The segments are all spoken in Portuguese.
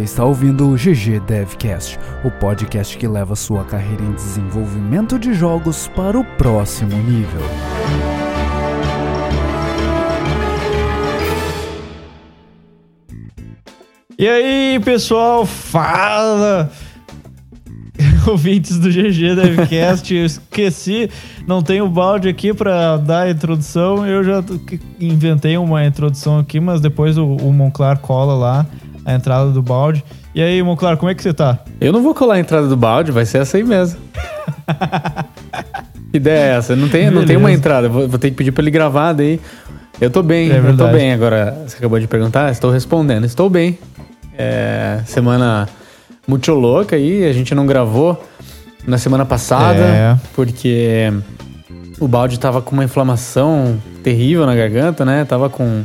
Você está ouvindo o GG Devcast, o podcast que leva sua carreira em desenvolvimento de jogos para o próximo nível. E aí, pessoal, fala! Ouvintes do GG Devcast, eu esqueci, não tem o balde aqui para dar a introdução. Eu já inventei uma introdução aqui, mas depois o, o Monclar cola lá a entrada do balde. E aí, Monclar, como é que você tá? Eu não vou colar a entrada do balde, vai ser essa aí mesmo. que ideia é essa? Não tem, não tem uma entrada, vou, vou, ter que pedir pra ele gravar daí. Eu tô bem, é eu tô bem agora. Você acabou de perguntar, estou respondendo, estou bem. É, semana muito louca aí, a gente não gravou na semana passada, é. porque o balde tava com uma inflamação terrível na garganta, né? Tava com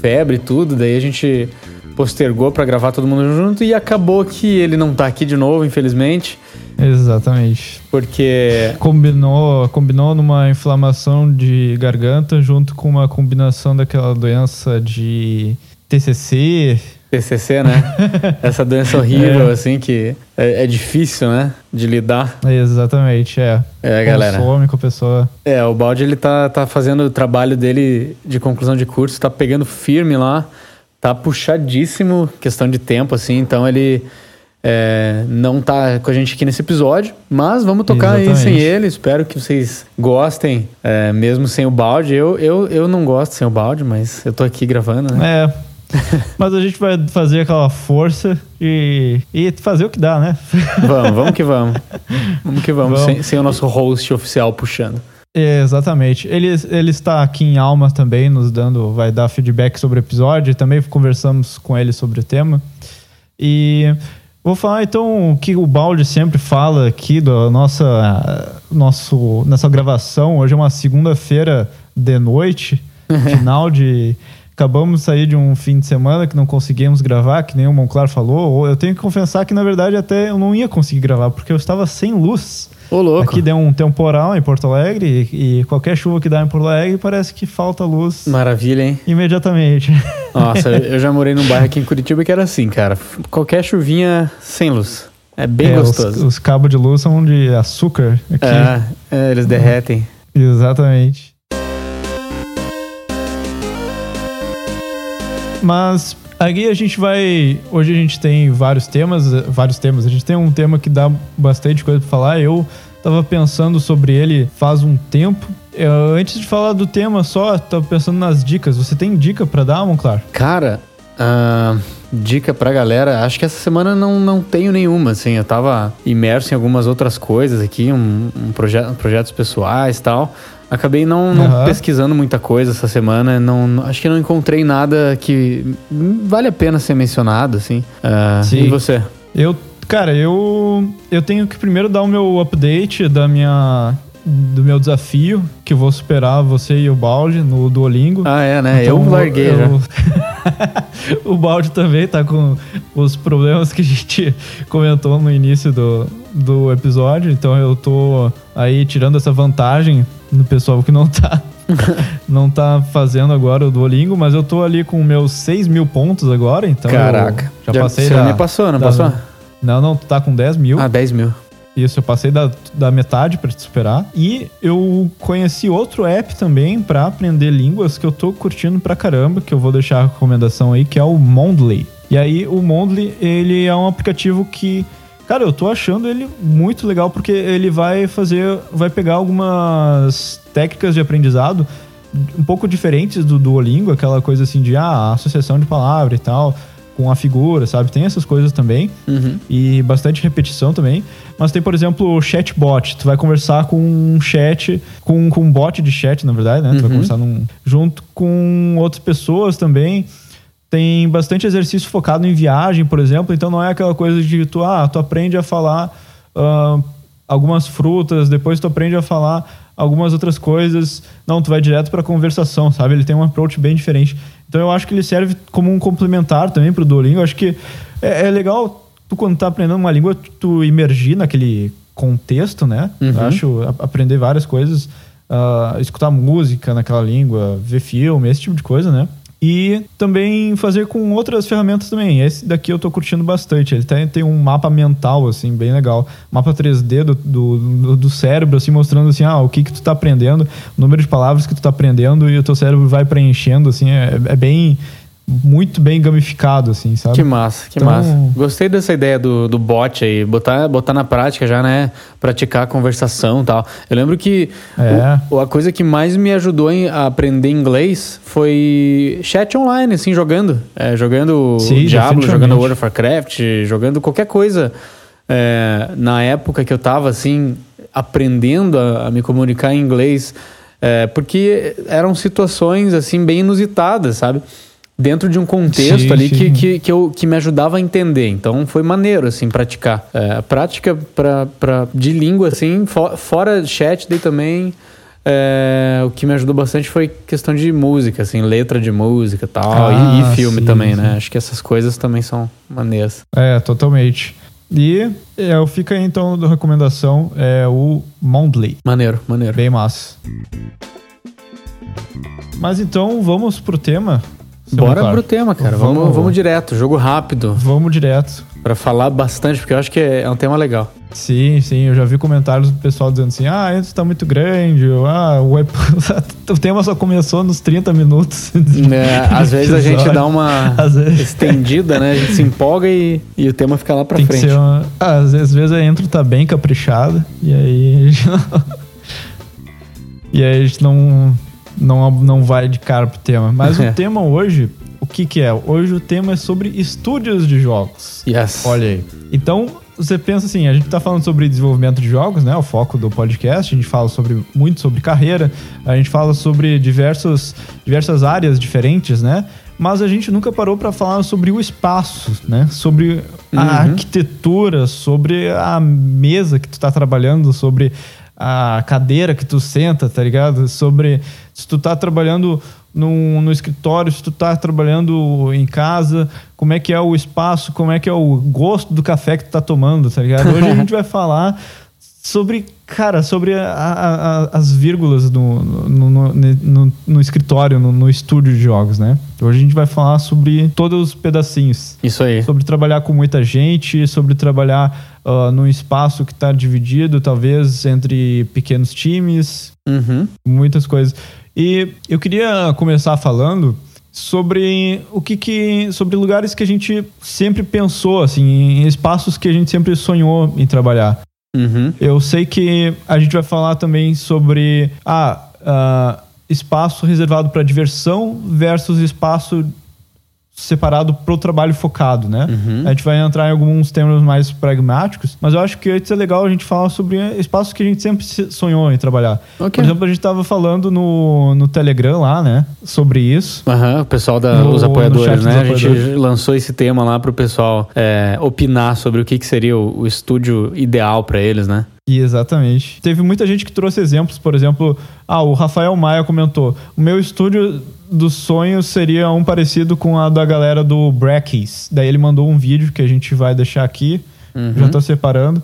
febre e tudo, daí a gente postergou para gravar todo mundo junto e acabou que ele não tá aqui de novo, infelizmente. Exatamente. Porque combinou, combinou numa inflamação de garganta junto com uma combinação daquela doença de TCC, TCC, né? Essa doença horrível, é. assim, que é, é, difícil, né? De lidar. Exatamente, é. É, galera. Consome com a pessoa. É, o Balde, ele tá, tá fazendo o trabalho dele de conclusão de curso, tá pegando firme lá, tá puxadíssimo, questão de tempo, assim, então ele... É, não tá com a gente aqui nesse episódio, mas vamos tocar Exatamente. aí sem ele. Espero que vocês gostem, é, mesmo sem o balde. Eu, eu, eu não gosto sem o balde, mas eu tô aqui gravando, né? É, Mas a gente vai fazer aquela força e, e fazer o que dá, né? Vamos, vamos que vamos. Vamos que vamos, vamos. Sem, sem, o nosso host oficial puxando. É, exatamente. Ele, ele está aqui em alma também, nos dando, vai dar feedback sobre o episódio. Também conversamos com ele sobre o tema. E vou falar então o que o Balde sempre fala aqui da nossa, nosso, nessa gravação. Hoje é uma segunda-feira de noite, final de acabamos de sair de um fim de semana que não conseguimos gravar, que nem o Monclar falou. Eu tenho que confessar que, na verdade, até eu não ia conseguir gravar, porque eu estava sem luz. Ô, louco. Aqui deu um temporal em Porto Alegre e, e, qualquer chuva que dá em Porto Alegre parece que falta luz. Maravilha, hein? Imediatamente. Nossa, eu já morei num bairro aqui em Curitiba que era assim, cara. Qualquer chuvinha sem luz. É bem é, gostoso. Os, os, cabos de luz são de açúcar aqui. É, é eles derretem. Exatamente. Mas aqui a gente vai. Hoje a gente tem vários temas, vários temas. A gente tem um tema que dá bastante coisa para falar. Eu tava pensando sobre ele faz um tempo. Eu, antes de falar do tema só, tava pensando nas dicas. Você tem dica para dar, Monclar? Cara, uh, dica pra galera. Acho que essa semana não, não tenho nenhuma, assim. Eu tava imerso em algumas outras coisas aqui, um, um proje projetos pessoais e tal. Acabei não, não uhum. pesquisando muita coisa essa semana. Não, acho que não encontrei nada que vale a pena ser mencionado, assim. Uh, Sim. E você? Eu, cara, eu, eu tenho que primeiro dar o meu update da minha do meu desafio, que eu vou superar você e o Balde no Duolingo. Ah, é, né? Então, eu larguei eu... o Balde também tá com os problemas que a gente comentou no início do, do episódio, então eu tô aí tirando essa vantagem no pessoal que não tá não tá fazendo agora o Duolingo, mas eu tô ali com meus 6 mil pontos agora, então. Caraca. Já, já passei. Você da, passou, não da, passou? Não, não, tu tá com 10 mil. Ah, 10 mil. Isso, eu passei da, da metade para te superar. E eu conheci outro app também para aprender línguas que eu tô curtindo pra caramba, que eu vou deixar a recomendação aí, que é o Mondly. E aí, o Mondly, ele é um aplicativo que Cara, eu tô achando ele muito legal porque ele vai fazer, vai pegar algumas técnicas de aprendizado um pouco diferentes do Duolingo, aquela coisa assim de ah, associação de palavra e tal, com a figura, sabe? Tem essas coisas também. Uhum. E bastante repetição também. Mas tem, por exemplo, o chatbot. Tu vai conversar com um chat, com, com um bot de chat, na verdade, né? Tu vai uhum. conversar num, junto com outras pessoas também tem bastante exercício focado em viagem, por exemplo. Então não é aquela coisa de tu, ah, tu aprende a falar uh, algumas frutas, depois tu aprende a falar algumas outras coisas. Não, tu vai direto para conversação, sabe? Ele tem um approach bem diferente. Então eu acho que ele serve como um complementar também para o Duolingo. Eu acho que é, é, legal tu quando tá aprendendo uma língua, tu imergir naquele contexto, né? Uhum. Eu acho aprender várias coisas, uh, escutar música naquela língua, ver filme, esse tipo de coisa, né? E também fazer com outras ferramentas também. Esse daqui eu tô curtindo bastante. Ele tem, tem um mapa mental, assim, bem legal. Mapa 3D do, do, do, cérebro, assim, mostrando assim, ah, o que que tu tá aprendendo, o número de palavras que tu tá aprendendo e o teu cérebro vai preenchendo, assim, é, é bem muito bem gamificado, assim, sabe? Que massa, que então... massa. Gostei dessa ideia do, do bot aí, botar, botar na prática já, né? Praticar a conversação e tal. Eu lembro que é. o, a coisa que mais me ajudou a aprender inglês foi chat online, assim, jogando. É, jogando Sim, Diablo, jogando World of Warcraft, jogando qualquer coisa. É, na época que eu tava, assim, aprendendo a, a me comunicar em inglês, é, porque eram situações, assim, bem inusitadas, sabe? Dentro de um contexto sim, ali sim. Que, que, que, eu, que me ajudava a entender. Então foi maneiro, assim, praticar. É, a prática pra, pra, de língua, assim, for, fora chat, daí também. É, o que me ajudou bastante foi questão de música, assim, letra de música tal, ah, e, e filme sim, também, né? Acho que essas coisas também são maneiras. É, totalmente. E é, fica aí então da recomendação é o Mondley. Maneiro, maneiro. Bem massa. Mas então vamos pro tema Bora claro. pro tema, cara. Vamos, vamos, vamos direto, jogo rápido. Vamos direto. Para falar bastante, porque eu acho que é, um tema legal. Sim, sim. Eu já vi comentários do pessoal dizendo assim: ah, antes tá muito grande. Ou, ah, o, o tema só começou nos 30 minutos. É, às vezes a gente dá uma estendida, né? A gente se empolga e, e o tema fica lá pra Tem frente. Uma... Ah, às, vezes, às vezes a intro tá bem caprichada e aí a gente não... E aí a gente não, não, não vai de cara pro tema. Mas o tema hoje, o que que é? Hoje o tema é sobre estúdios de jogos. Yes. Olha aí. Então, você pensa assim, a gente tá falando sobre desenvolvimento de jogos, né? O foco do podcast, a gente fala sobre muito sobre carreira, a gente fala sobre diversos, diversas áreas diferentes, né? Mas a gente nunca parou para falar sobre o espaço, né? Sobre a uhum. arquitetura, sobre a mesa que tu tá trabalhando, sobre a cadeira que tu senta, tá ligado? Sobre se tu tá trabalhando no, no escritório, se tu tá trabalhando em casa, como é que é o espaço, como é que é o gosto do café que tu tá tomando, tá ligado? Hoje a gente vai falar sobre, cara, sobre a, a, as vírgulas no, no, no, no escritório, no, estúdio de jogos, né? Hoje a gente vai falar sobre todos os pedacinhos. Isso aí. Sobre trabalhar com muita gente, sobre trabalhar uh, num espaço que está dividido, talvez, entre pequenos times, uhum. muitas coisas. E eu queria começar falando sobre o que, que sobre lugares que a gente sempre pensou assim em espaços que a gente sempre sonhou em trabalhar uhum. eu sei que a gente vai falar também sobre ah, uh, espaço reservado para diversão versus espaço separado para o trabalho focado, né? Uhum. A gente vai entrar em alguns temas mais pragmáticos, mas eu acho que antes é legal a gente falar sobre espaços que a gente sempre sonhou em trabalhar. Okay. Por exemplo, a gente estava falando no, no Telegram lá, né? Sobre isso. Uhum, o pessoal dos apoiadores, né? A gente lançou esse tema lá para o pessoal é, opinar sobre o que, que seria o, o estúdio ideal para eles, né? Exatamente. Teve muita gente que trouxe exemplos, por exemplo, ah, o Rafael Maia comentou: o meu estúdio dos sonhos seria um parecido com a da galera do Brackies. Daí ele mandou um vídeo que a gente vai deixar aqui, uhum. já tô separando,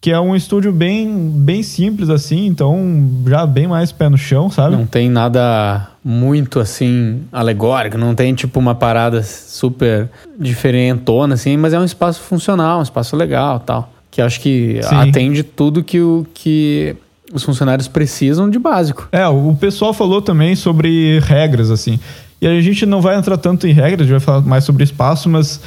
que é um estúdio bem, bem simples assim, então já bem mais pé no chão, sabe? Não tem nada muito assim alegórico, não tem tipo uma parada super diferentona assim, mas é um espaço funcional, um espaço legal, tal que acho que Sim. atende tudo que, o, que os funcionários precisam de básico. É, o pessoal falou também sobre regras, assim. E a gente não vai entrar tanto em regras, a gente vai falar mais sobre espaço, mas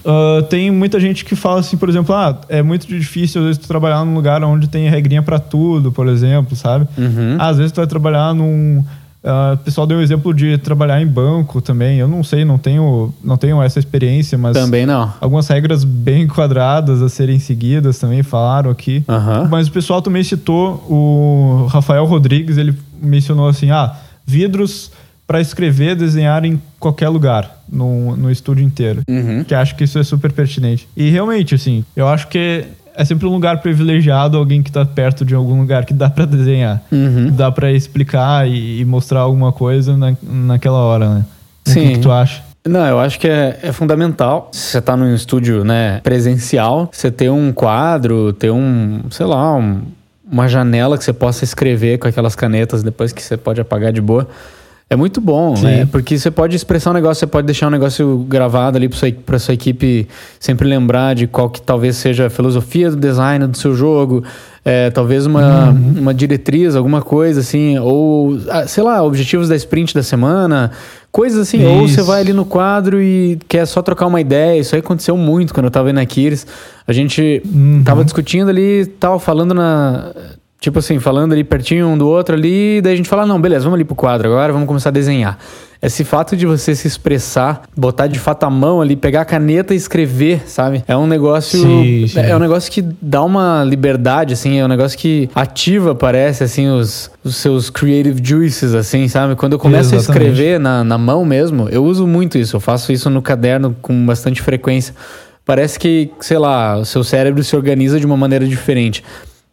uh, tem muita gente que fala assim, por exemplo, ah, é muito difícil às vezes tu trabalhar num lugar onde tem regrinha para tudo, por exemplo, sabe? Uhum. Às vezes tu vai trabalhar num Uh, o pessoal deu o exemplo de trabalhar em banco também. Eu não sei, não tenho, não tenho essa experiência, mas. Também não. Algumas regras bem quadradas a serem seguidas também falaram aqui. Uhum. Mas o pessoal também citou o Rafael Rodrigues, ele mencionou assim: ah, vidros para escrever, desenhar em qualquer lugar, no, no estúdio inteiro. Uhum. Que acho que isso é super pertinente. E realmente, assim, eu acho que é sempre um lugar privilegiado alguém que está perto de algum lugar que dá para desenhar. Uhum. Dá para explicar e, e, mostrar alguma coisa na, naquela hora, né? Sim. O que, que tu acha? Não, eu acho que é, é fundamental. Se você está num estúdio né, presencial, você ter um quadro, ter um, sei lá, um, uma janela que você possa escrever com aquelas canetas depois que você pode apagar de boa. É muito bom, né? Porque você pode expressar um negócio, você pode deixar um negócio gravado ali para sua, sua equipe sempre lembrar de qual que talvez seja a filosofia do design do seu jogo, é, talvez uma, uhum. uma diretriz, alguma coisa assim, ou ah, sei lá, objetivos da sprint da semana, coisas assim. Isso. Ou você vai ali no quadro e quer só trocar uma ideia. Isso aí aconteceu muito quando eu tava na Aquiles. A gente uhum. tava discutindo ali, tal, falando na Tipo assim, falando ali pertinho um do outro ali, daí a gente fala, não, beleza, vamos ali pro quadro agora, vamos começar a desenhar. Esse fato de você se expressar, botar de fato a mão ali, pegar a caneta e escrever, sabe? É um negócio. Sim, sim. É um negócio que dá uma liberdade, assim, é um negócio que ativa, parece, assim, os, os seus creative juices, assim, sabe? Quando eu começo Exatamente. a escrever na, na mão mesmo, eu uso muito isso. Eu faço isso no caderno com bastante frequência. Parece que, sei lá, o seu cérebro se organiza de uma maneira diferente.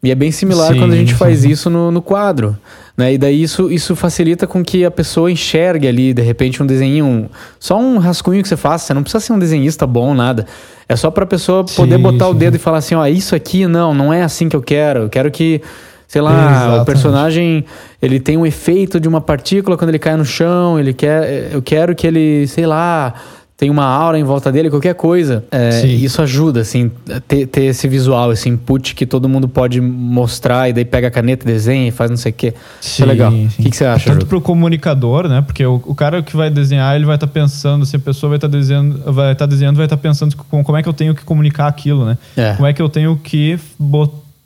E é bem similar sim, quando a gente faz isso no, no quadro. Né? E daí isso, isso facilita com que a pessoa enxergue ali, de repente, um desenho, um, só um rascunho que você faça. Você não precisa ser um desenhista bom, nada. É só para a pessoa poder sim, botar sim. o dedo e falar assim: ó, isso aqui não, não é assim que eu quero. Eu quero que, sei lá, Exatamente. o personagem ele tem um efeito de uma partícula quando ele cai no chão. Ele quer, eu quero que ele, sei lá tem uma aura em volta dele, qualquer coisa. É, isso ajuda, assim, ter, ter esse visual, esse input que todo mundo pode mostrar e daí pega a caneta, desenha e faz não sei o quê. Isso é legal. Sim. O que, que, você acha? Tanto pro comunicador, né? Porque o, o cara que vai desenhar, ele vai estar tá pensando, se a pessoa vai estar tá desenhando, vai estar tá desenhando, vai estar tá pensando como, como é que eu tenho que comunicar aquilo, né? É. Como é que eu tenho que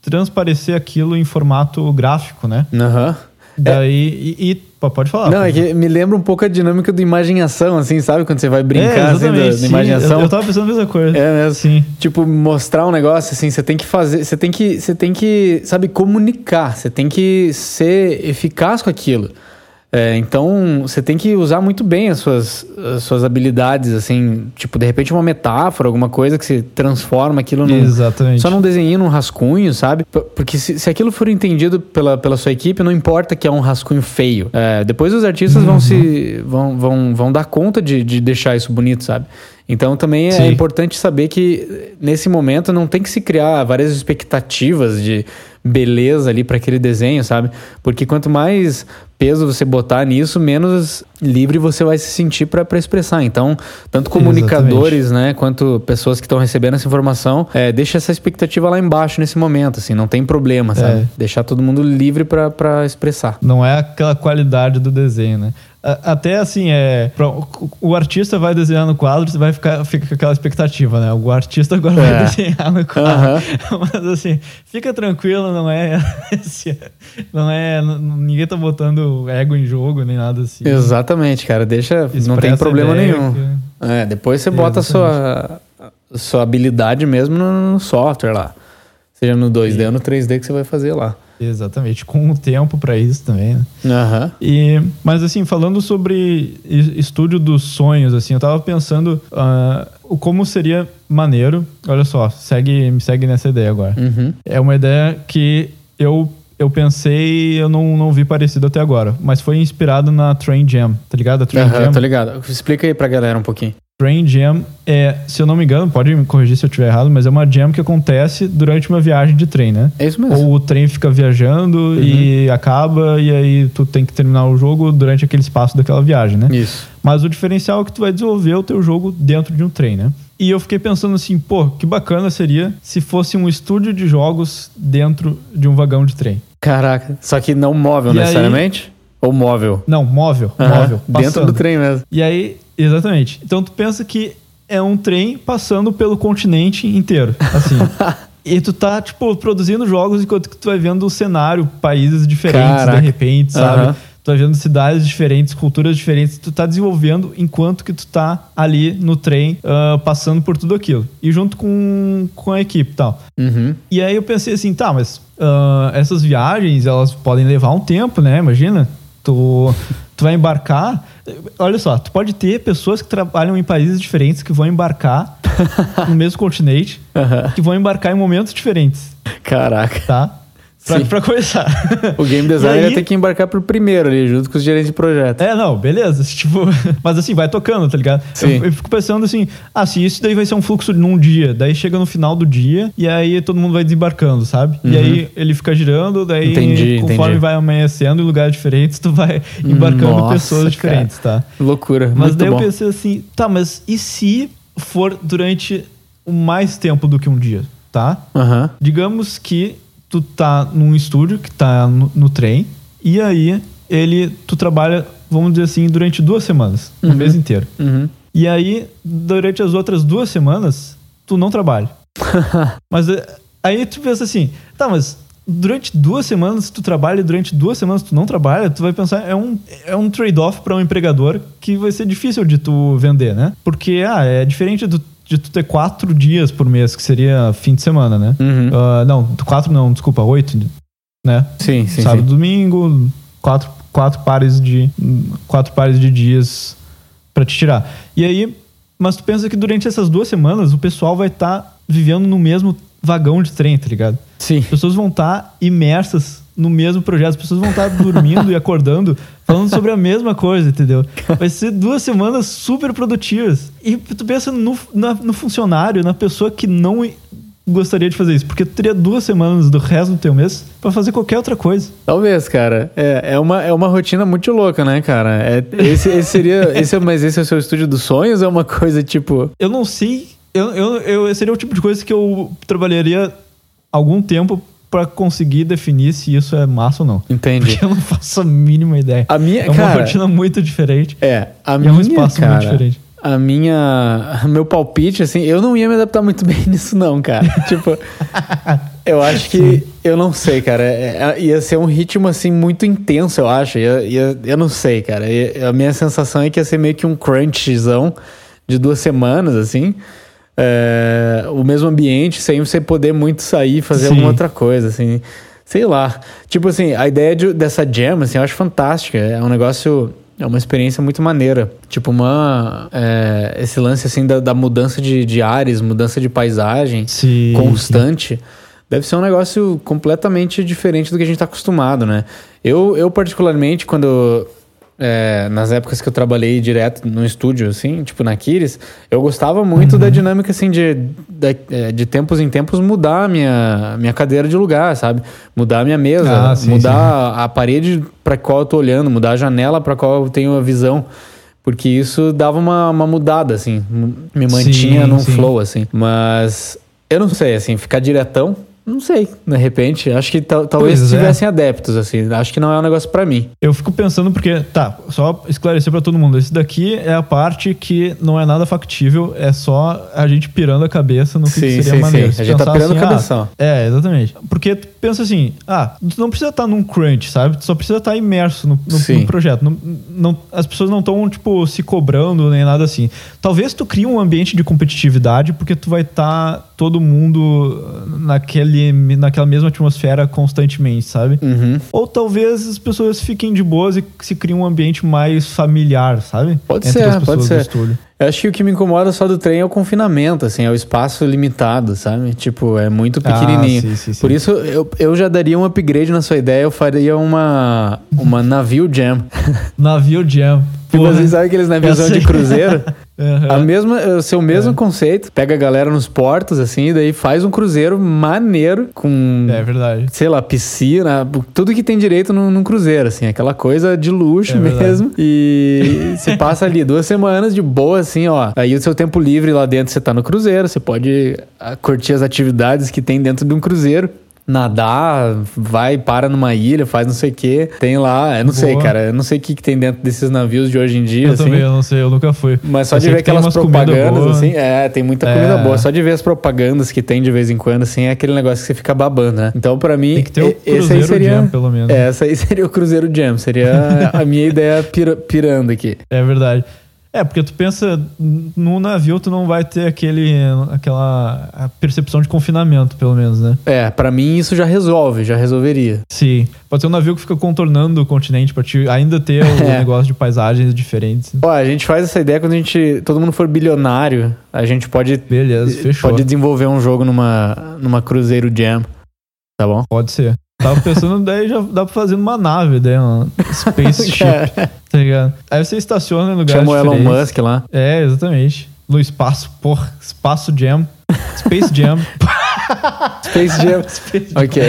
transparecer aquilo em formato gráfico, né? Aham. Uhum. Daí, e, e Pode falar. Não, é que me lembra um pouco a dinâmica do imaginação, assim, sabe? Quando você vai brincar é, assim, da, da imaginação. Eu, eu tava pensando a mesma coisa. É mesmo. Sim. Tipo, mostrar um negócio, assim, você tem que fazer. Você tem que. Você tem que, sabe, comunicar. Você tem que ser eficaz com aquilo. É, então, você tem que usar muito bem as suas, as suas habilidades, assim, tipo, de repente uma metáfora, alguma coisa que se transforma aquilo num, Exatamente. só num desenho, num rascunho, sabe? Porque se, se aquilo for entendido pela, pela sua equipe, não importa que é um rascunho feio. É, depois os artistas uhum. vão se vão, vão, vão dar conta de, de deixar isso bonito, sabe? Então também é Sim. importante saber que nesse momento não tem que se criar várias expectativas de beleza ali para aquele desenho, sabe? Porque quanto mais peso você botar nisso, menos livre você vai se sentir para expressar. Então, tanto comunicadores, Exatamente. né, quanto pessoas que estão recebendo essa informação, é, deixa essa expectativa lá embaixo nesse momento, assim, não tem problema, sabe? É. Deixar todo mundo livre para expressar. Não é aquela qualidade do desenho, né? Até assim, é. O artista vai desenhar no quadro, você vai ficar fica com aquela expectativa, né? O artista agora é. vai desenhar no quadro. Uhum. Mas assim, fica tranquilo, não é. não é. Ninguém tá botando ego em jogo, nem nada assim. Exatamente, cara. Deixa. Expressa não tem problema nenhum. Que... É, depois você bota a sua, sua habilidade mesmo no software lá. Seja no 2D ou no 3D que você vai fazer lá. Exatamente, com o tempo para isso também, né? Uhum. E, mas assim, falando sobre estúdio dos sonhos, assim, eu tava pensando uh, como seria maneiro. Olha só, segue, me segue nessa ideia agora. Uhum. É uma ideia que eu eu pensei eu não, não vi parecido até agora. Mas foi inspirado na Train Jam, tá ligado? A Train uhum, Jam. Tô ligado. Explica aí pra galera um pouquinho. Train Jam é, se eu não me engano, pode me corrigir se eu estiver errado, mas é uma jam que acontece durante uma viagem de trem, né? É isso mesmo. Ou o trem fica viajando uhum. e acaba, e aí tu tem que terminar o jogo durante aquele espaço daquela viagem, né? Isso. Mas o diferencial é que tu vai desenvolver o teu jogo dentro de um trem, né? E eu fiquei pensando assim, pô, que bacana seria se fosse um estúdio de jogos dentro de um vagão de trem. Caraca, só que não móvel e necessariamente? Aí... Ou móvel? Não, móvel. Uhum. Móvel. Dentro do trem mesmo. E aí, Exatamente. Então tu pensa que é um trem passando pelo continente inteiro, assim. e tu tá, tipo, produzindo jogos enquanto que tu vai vendo o cenário, países diferentes, Caraca. de repente, sabe? Uhum. Tu vai vendo cidades diferentes, culturas diferentes, tu tá desenvolvendo enquanto que tu tá ali no trem, uh, passando por tudo aquilo. E junto com, com a equipe e tal. Uhum. E aí eu pensei assim, tá, mas uh, essas viagens, elas podem levar um tempo, né? Imagina, tu, tu vai embarcar Olha só, tu pode ter pessoas que trabalham em países diferentes que vão embarcar no mesmo continente, uhum. que vão embarcar em momentos diferentes. Caraca. Tá? Pra, pra começar. O game designer aí... tem que embarcar pro primeiro ali, junto com os gerentes de projeto. É, não, beleza. Tipo, mas assim, vai tocando, tá ligado? Eu, eu, fico pensando assim, ah, se isso daí vai ser um fluxo num dia, daí chega no final do dia e aí todo mundo vai desembarcando, sabe? Uhum. E aí ele fica girando, daí entendi, conforme entendi. vai amanhecendo em lugares diferentes, tu vai embarcando Nossa, pessoas diferentes, cara. tá? Loucura. Mas daí bom. eu pensei assim, tá, mas e se for durante mais tempo do que um dia, tá? Uhum. Digamos que tu tá num estúdio que tá no, no trem, e aí ele, tu trabalha, vamos dizer assim, durante duas semanas, uhum. o mês inteiro. Uhum. E aí, durante as outras duas semanas, tu não trabalha. mas eh, aí tu pensa assim, tá, mas durante duas semanas tu trabalha e durante duas semanas tu não trabalha, tu vai pensar, é um, é um trade-off para um empregador que vai ser difícil de tu vender, né? Porque, ah, é diferente do de tu ter quatro dias por mês, que seria fim de semana, né? Uhum. Uh, não, quatro não, desculpa, oito, né? Sim, sim. Sábado, sim. domingo, quatro, quatro pares de quatro pares de dias para te tirar. E aí, mas tu pensa que durante essas duas semanas o pessoal vai estar tá vivendo no mesmo vagão de trem, tá ligado? Sim. As pessoas vão estar tá imersas no mesmo projeto. As pessoas vão estar dormindo e acordando falando sobre a mesma coisa, entendeu? Vai ser duas semanas super produtivas. E tu pensa no, na, no funcionário, na pessoa que não gostaria de fazer isso, porque tu teria duas semanas do resto do teu mês para fazer qualquer outra coisa. Talvez, cara. É, é, uma, é uma rotina muito louca, né, cara? É, esse, esse seria. Esse, é, mas esse é o seu estúdio dos sonhos? É uma coisa tipo. Eu não sei. Eu, eu, eu seria o tipo de coisa que eu trabalharia algum tempo para conseguir definir se isso é massa ou não. Entendi. Porque eu não faço a mínima ideia. A minha, é uma cara, rotina muito diferente. É, a minha, é um espaço cara, muito diferente. A minha, meu palpite, assim, eu não ia me adaptar muito bem nisso não, cara. tipo, eu acho que, eu não sei, cara. É, é, ia ser um ritmo, assim, muito intenso, eu acho. Ia, ia, eu não sei, cara. Ia, a minha sensação é que ia ser meio que um crunchzão de duas semanas, assim é, o mesmo ambiente sem você poder muito sair e fazer Sim. alguma outra coisa, assim. Sei lá. Tipo assim, a ideia de, dessa jam, assim, eu acho fantástica. É um negócio... É uma experiência muito maneira. Tipo, uma. É, esse lance assim da, da, mudança de, de ares, mudança de paisagem sim, constante. Sim. Deve ser um negócio completamente diferente do que a gente está acostumado, né? Eu, eu, particularmente, quando é, nas épocas que eu trabalhei direto no estúdio, assim, tipo na Kiris, eu gostava muito uhum. da dinâmica, assim, de, de, é, de, tempos em tempos mudar a minha, minha cadeira de lugar, sabe? Mudar a minha mesa, ah, sim, mudar sim. a parede para qual eu tô olhando, mudar a janela para qual eu tenho a visão. Porque isso dava uma, uma mudada, assim, me mantinha sim, num flow, assim. Mas eu não sei, assim, ficar diretão não sei, de repente. Acho que talvez pois é. tivessem é. adeptos, assim. Acho que não é um negócio para mim. Eu fico pensando porque, tá, só esclarecer para todo mundo. Esse daqui é a parte que não é nada factível, é só a gente pirando a cabeça no que, sim, que seria sim, maneiro. Sim. A gente tá pirando assim, a cabeça. Ah, é, exatamente. Porque tu pensa assim, ah, tu não precisa estar tá num crunch, sabe? Tu só precisa estar tá imerso no, no, no projeto. Não, não, as pessoas não estão, tipo, se cobrando nem nada assim. Talvez tu crie um ambiente de competitividade porque tu vai estar tá todo mundo naquele, naquela mesma atmosfera constantemente, sabe? Uhum. Ou talvez as pessoas fiquem de boas e se crie um ambiente mais familiar, sabe? Pode Entre ser, pode ser. Eu acho que o que me incomoda só do trem é o confinamento, assim, é o espaço limitado, sabe? Tipo, é muito ah, pequenininho. Ah, sim, sim, sim. Por isso, eu, eu já daria um upgrade na sua ideia, eu faria uma, uma navio jam. navio jam. Tipo, vocês sabem aqueles navios de cruzeiro? Uhum. A mesma, o seu mesmo é. conceito. Pega a galera nos portos, assim, e daí faz um cruzeiro maneiro com. É verdade. Sei lá, piscina, tudo que tem direito num, num cruzeiro, assim, aquela coisa de luxo é mesmo. E você passa ali duas semanas de boa, assim, ó. Aí o seu tempo livre lá dentro você tá no cruzeiro, você pode ah, curtir as atividades que tem dentro de um cruzeiro nadar, vai, para numa ilha, faz não sei o que. Tem lá, eu não Boa. sei, cara. Eu não sei o que, que tem dentro desses navios de hoje em dia. Eu assim. também, eu não sei, eu nunca fui. Mas só eu de ver aquelas propagandas, assim. É, tem muita comida é. boa. Só de ver as propagandas que tem de vez em quando, assim, é aquele negócio que você fica babando, né? Então, pra mim, esse aí seria. Jam, pelo menos. É, essa aí seria o Cruzeiro Jam. Seria a minha ideia pir pirando aqui. É verdade. É, porque tu pensa, no navio tu não vai ter aquele, aquela percepção de confinamento, pelo menos, né? É, para mim isso já resolve, já resolveria. Sim. Pode ser um navio que fica contornando o continente pra te ainda ter o é. negócio de paisagens diferentes. Ó, a gente faz essa ideia quando a gente, todo mundo for bilionário, a gente pode... Beleza, fechou. Pode desenvolver um jogo numa, numa Cruzeiro Jam, tá bom? Pode ser. Tava pensando, daí já dá pra fazer uma nave, daí, uma spaceship, tá ligado? Aí você estaciona em lugares Chamou Elon Musk lá. É, exatamente. No espaço, porra, espaço jam. Space Jam. Space Jam. Space Jam. Ok.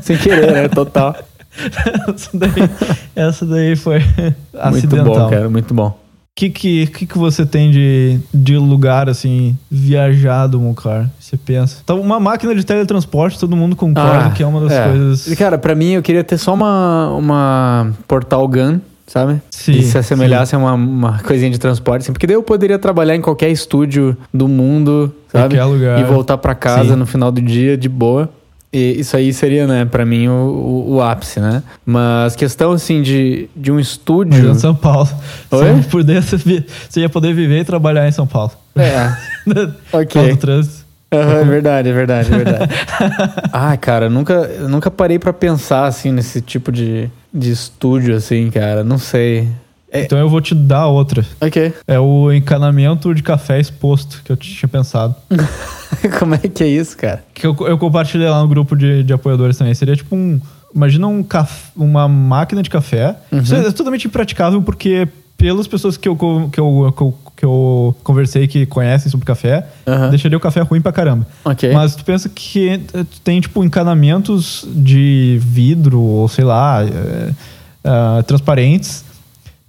Sem querer, né? Total. essa, daí, essa daí foi acidental. Muito bom, cara. Muito bom. O que, que, que, que você tem de, de lugar, assim, viajado, Mucar? Você pensa. Então, uma máquina de teletransporte, todo mundo concorda ah, que é uma das é. coisas. Cara, para mim, eu queria ter só uma, uma Portal Gun sabe? Sim, e se assemelhasse sim. a uma, uma coisinha de transporte, assim, porque daí eu poderia trabalhar em qualquer estúdio do mundo, sabe? Qualquer lugar. E voltar para casa sim. no final do dia de boa. E isso aí seria, né, pra mim, o, o, o, ápice, né? Mas questão, assim, de, de um estúdio... Em São Paulo. Oi? Por dentro, você ia poder viver e trabalhar em São Paulo. É. ok. trânsito. Uhum, é verdade, é verdade, é verdade. ah, cara, nunca, nunca parei para pensar, assim, nesse tipo de, de estúdio, assim, cara. Não sei. É... Então eu vou te dar outra. Ok. É o encanamento de café exposto que eu tinha pensado. Como é que é isso, cara? Que eu, eu compartilhei lá no grupo de, de apoiadores também. Seria tipo um. Imagina um caf, uma máquina de café. Uhum. Isso é totalmente impraticável porque pelas pessoas que eu, que eu, que eu, que eu conversei que conhecem sobre café, uhum. deixaria o café ruim pra caramba. Okay. Mas tu pensa que tu tem, tipo, encanamentos de vidro, ou sei lá, é, é, transparentes,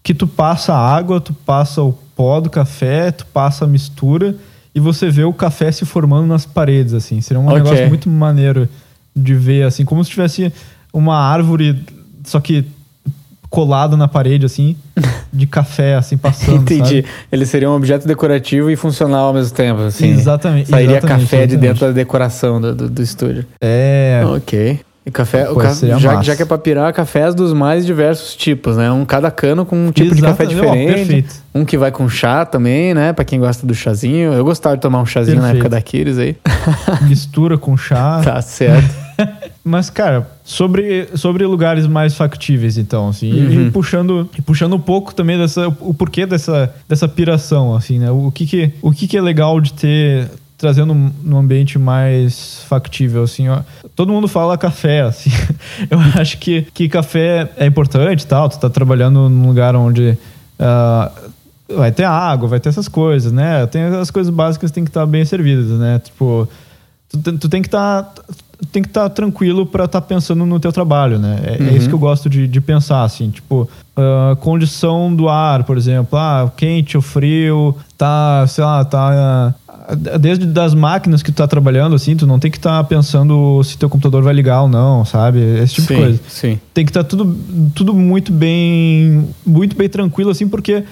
que tu passa água, tu passa o pó do café, tu passa a mistura e você vê o café se formando nas paredes, assim. Seria um okay. negócio muito maneiro de ver, assim, como se tivesse uma árvore, só que colado na parede, assim, de café, assim, passando. Entendi. Sabe? Ele seria um objeto decorativo e funcional ao mesmo tempo, assim. Exatamente. Sairia exatamente, café exatamente. de dentro da decoração do, do, do estúdio. É. Ok. E café, o ca... já, já, que é pra pirar, cafés dos mais diversos tipos, né? Um cada cano com um tipo de café diferente. Oh, um que vai com chá também, né? Pra quem gosta do chazinho. Eu gostava de tomar um chazinho perfeito. na época da Kiris aí. Mistura com chá. Tá certo. Mas, cara, sobre, sobre lugares mais factíveis, então, assim, uhum. e, puxando, e puxando um pouco também dessa, o porquê dessa, dessa piração, assim, né? O que que, o que que é legal de ter trazendo num ambiente mais factível, assim, ó. Todo mundo fala café, assim. Eu acho que, que café é importante tal. Tu tá trabalhando num lugar onde uh, vai ter água, vai ter essas coisas, né? Tem as coisas básicas que tem que estar bem servidas, né? Tipo, tu, tu tem que estar... Tá, tem que estar tá tranquilo para estar tá pensando no teu trabalho, né? É, uhum. é, isso que eu gosto de, de pensar, assim, tipo, uh, condição do ar, por exemplo, ah, quente ou frio, tá, sei lá, tá desde das máquinas que tu tá trabalhando, assim, tu não tem que estar tá pensando se teu computador vai ligar ou não, sabe? Esse tipo sim, de coisa. Sim. Tem que estar tá tudo, tudo muito bem, muito bem tranquilo, assim, porque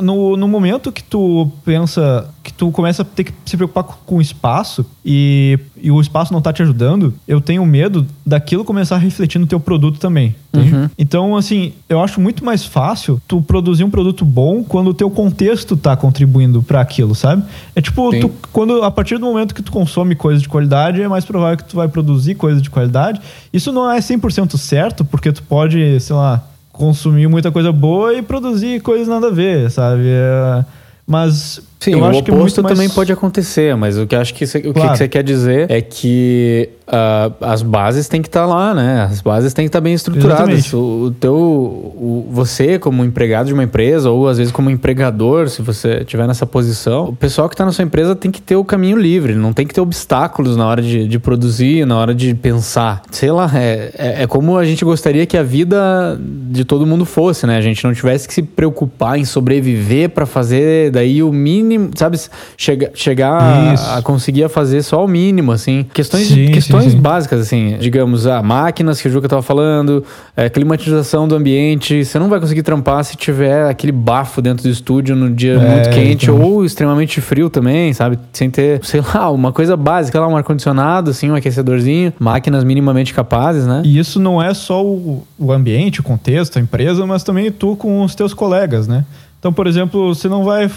no, no momento que tu pensa, que tu começa a ter que se preocupar com o espaço e, e o espaço não tá te ajudando, eu tenho medo daquilo começar a refletir no teu produto também. Uhum. Então, assim, eu acho muito mais fácil tu produzir um produto bom quando o teu contexto tá contribuindo para aquilo, sabe? É tipo, tu, quando a partir do momento que tu consome coisa de qualidade, é mais provável que tu vai produzir coisa de qualidade. Isso não é 100% certo, porque tu pode, sei lá, consumir muita coisa boa e produzir coisas nada a ver, sabe? É, mas Sim, eu o acho oposto que mais... também pode acontecer, mas o que acho que, o claro. que você quer dizer é que uh, as bases têm que estar tá lá, né? As bases têm que estar tá bem estruturadas. O, o, teu, o, você como empregado de uma empresa ou às vezes como empregador, se você estiver nessa posição, o pessoal que está na sua empresa tem que ter o caminho livre, não tem que ter obstáculos na hora de, de produzir, na hora de pensar. Sei lá, é, é, é como a gente gostaria que a vida de todo mundo fosse, né? A gente não tivesse que se preocupar em sobreviver para fazer daí o mínimo, sabe? Chega, chegar a, a, conseguir fazer só o mínimo, assim. Questões sim, questões sim, sim. básicas, assim, digamos, ah, máquinas que o Juca estava falando, é, climatização do ambiente. Você não vai conseguir trampar se tiver aquele bafo dentro do estúdio no dia é, muito quente então. ou extremamente frio também, sabe? Sem ter, sei lá, uma coisa básica, lá, um ar-condicionado, assim, um aquecedorzinho, máquinas minimamente capazes, né? E isso não é só o, o ambiente, o contexto, a empresa, mas também tu com os teus colegas, né? Então, por exemplo, você não vai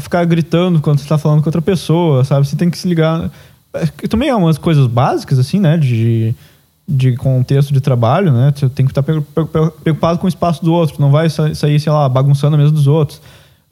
ficar gritando quando você está falando com outra pessoa, sabe? Você tem que se ligar também é umas coisas básicas, assim, né? De, de contexto de trabalho, né? Você tem que estar preocupado com o espaço do outro. Não vai sair, sei lá, bagunçando a mesa dos outros.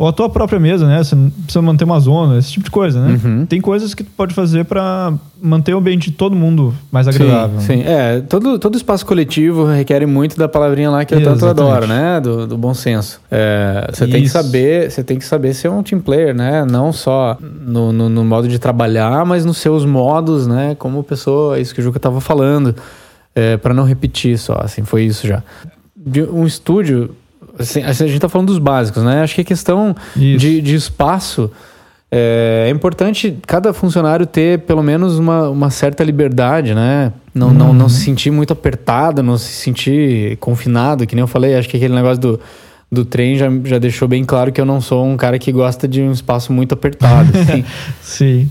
Ou a tua própria mesa, né? Você precisa manter uma zona, esse tipo de coisa, né? Uhum. Tem coisas que tu pode fazer para manter o ambiente de todo mundo mais agradável. Sim, sim. é. Todo, todo espaço coletivo requer muito da palavrinha lá que eu tanto adoro, né? Do, do bom senso. É, você tem que saber, você tem que saber ser um team player, né? Não só no, no, no, modo de trabalhar, mas nos seus modos, né? Como pessoa, isso que o Juca tava falando. É, para não repetir só, assim, foi isso já. De um estúdio Assim, a gente está falando dos básicos, né? Acho que a questão de, de, espaço é, é, importante cada funcionário ter pelo menos uma, uma certa liberdade, né? Não, uhum. não, não se sentir muito apertado, não se sentir confinado, que nem eu falei. Acho que aquele negócio do, do trem já, já deixou bem claro que eu não sou um cara que gosta de um espaço muito apertado. Assim. Sim.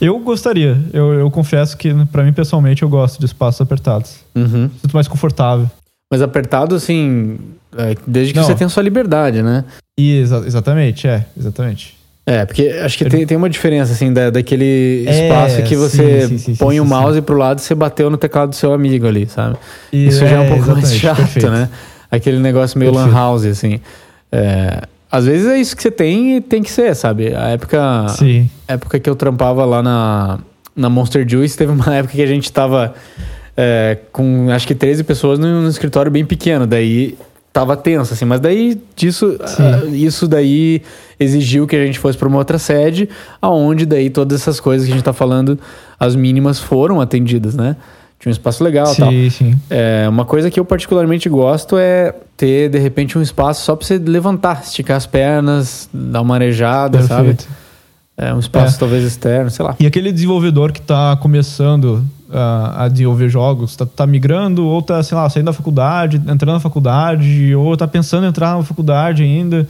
Eu gostaria. Eu, eu confesso que, para mim, pessoalmente, eu gosto de espaços apertados. Uhum. Sinto mais confortável. Mas apertado, assim, é, desde que Não. você tenha sua liberdade, né? Exa exatamente, é, exatamente. É, porque acho que tem, tem uma diferença, assim, da, daquele é, espaço que você sim, sim, sim, põe o mouse pro lado e você bateu no teclado do seu amigo ali, sabe? E Isso é, já é um pouco mais chato, perfeito. né? Aquele negócio meio perfeito. lan house, assim. É, às vezes é isso que você tem e tem que ser, sabe? A época, Sim. época que eu trampava lá na, na Monster Juice, teve uma época que a gente tava é, com acho que 13 pessoas num, num escritório bem pequeno. Daí tava tenso, assim, mas daí disso, uh, isso daí exigiu que a gente fosse para uma outra sede, aonde daí todas essas coisas que a gente tá falando, as mínimas foram atendidas, né? Tinha um espaço legal sim, tal. Sim. É, uma coisa que eu particularmente gosto é ter, de repente, um espaço só para você levantar, esticar as pernas, dar uma arejada, Perfeito. sabe? É um espaço é. talvez externo, sei lá. E aquele desenvolvedor que está começando a, a desenvolver jogos, está tá migrando ou está, sei lá, saindo da faculdade, entrando na faculdade, ou está pensando em entrar na faculdade ainda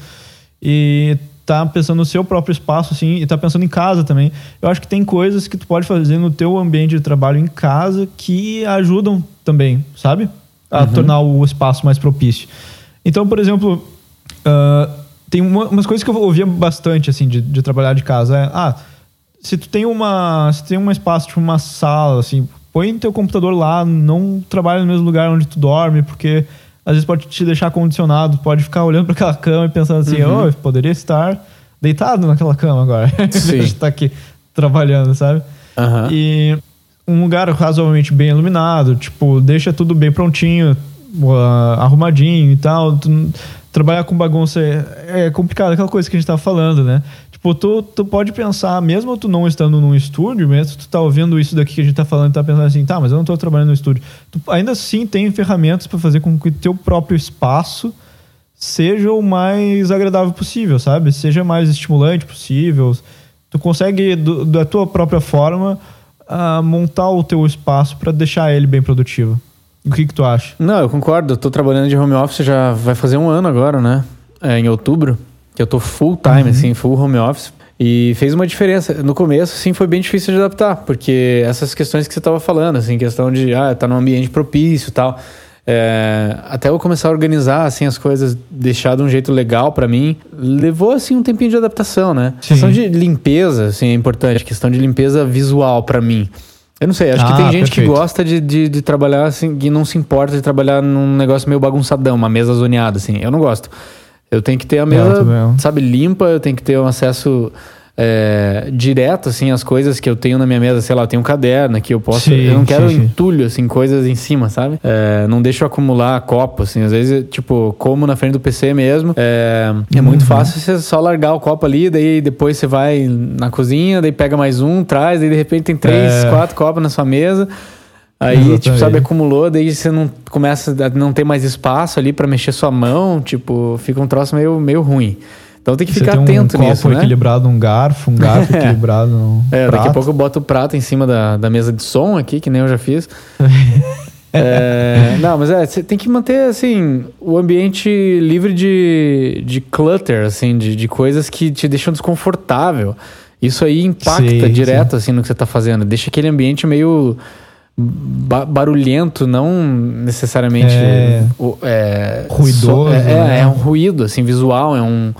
e está pensando no seu próprio espaço, assim, e está pensando em casa também. Eu acho que tem coisas que tu pode fazer no teu ambiente de trabalho em casa que ajudam também, sabe? A uhum. tornar o espaço mais propício. Então, por exemplo, uh, tem uma, umas coisas que eu ouvia bastante, assim, de, de trabalhar de casa. É, ah, se tu tem uma. Se tem um espaço, tipo uma sala, assim, põe teu computador lá, não trabalha no mesmo lugar onde tu dorme, porque às vezes pode te deixar condicionado, pode ficar olhando para aquela cama e pensando assim, uhum. oh, poderia estar deitado naquela cama agora. Sim. estar aqui trabalhando, sabe? Uhum. E um lugar razoavelmente bem iluminado, tipo, deixa tudo bem prontinho, arrumadinho e tal. Trabalhar com bagunça é, é complicado, aquela coisa que a gente tava falando, né? Tipo, tu, tu pode pensar, mesmo tu não estando num estúdio, mesmo tu tá ouvindo isso daqui que a gente tá falando e tá pensando assim, tá, mas eu não tô trabalhando no estúdio. Tu ainda assim tem ferramentas para fazer com que teu próprio espaço seja o mais agradável possível, sabe? Seja mais estimulante possível. Tu consegue, do, da tua própria forma, uh, montar o teu espaço para deixar ele bem produtivo. O que, que tu acha? Não, eu concordo. Eu tô trabalhando de home office já vai fazer um ano agora, né? É, em outubro. Que eu tô full time, uhum. assim, full home office. E fez uma diferença. No começo, sim, foi bem difícil de adaptar, porque essas questões que você estava falando, assim, questão de, ah, tá num ambiente propício e tal. É, até eu começar a organizar, assim, as coisas, deixar de um jeito legal para mim, levou, assim, um tempinho de adaptação, né? Sim. Questão de limpeza, assim, é importante. Questão de limpeza visual para mim. Eu não sei, acho ah, que tem gente perfeito. que gosta de, de, de, trabalhar assim, que não se importa de trabalhar num negócio meio bagunçadão, uma mesa zoneada, assim. Eu não gosto. Eu tenho que ter a mesa, sabe, limpa, eu tenho que ter um acesso é, direto, assim, as coisas que eu tenho na minha mesa, sei lá, eu tenho um caderno que eu posso. Sim, eu não quero sim, entulho, assim, coisas em cima, sabe? É, não deixo acumular copo, assim. Às vezes, tipo, como na frente do PC mesmo. É, é muito uhum. fácil você só largar o copo ali, daí depois você vai na cozinha, daí pega mais um, traz, daí de repente tem três, é. quatro copos na sua mesa. Aí, Exatamente. tipo, sabe, acumulou, daí você não começa a não ter mais espaço ali para mexer sua mão, tipo, fica um troço meio, meio ruim. Então tem que Você ficar tem atento um nisso, copo né? equilibrado num garfo, um garfo equilibrado num É, prato. daqui a pouco eu boto o prato em cima da, da mesa de som aqui, que nem eu já fiz. é, não, mas é, você tem que manter, assim, o ambiente livre de, de clutter, assim, de, de coisas que te deixam desconfortável. Isso aí impacta sim, direto, sim. assim, no que você está fazendo. Deixa aquele ambiente meio ba barulhento, não necessariamente... É... é ruidoso. So, é, é, né? é um ruído, assim, visual, é um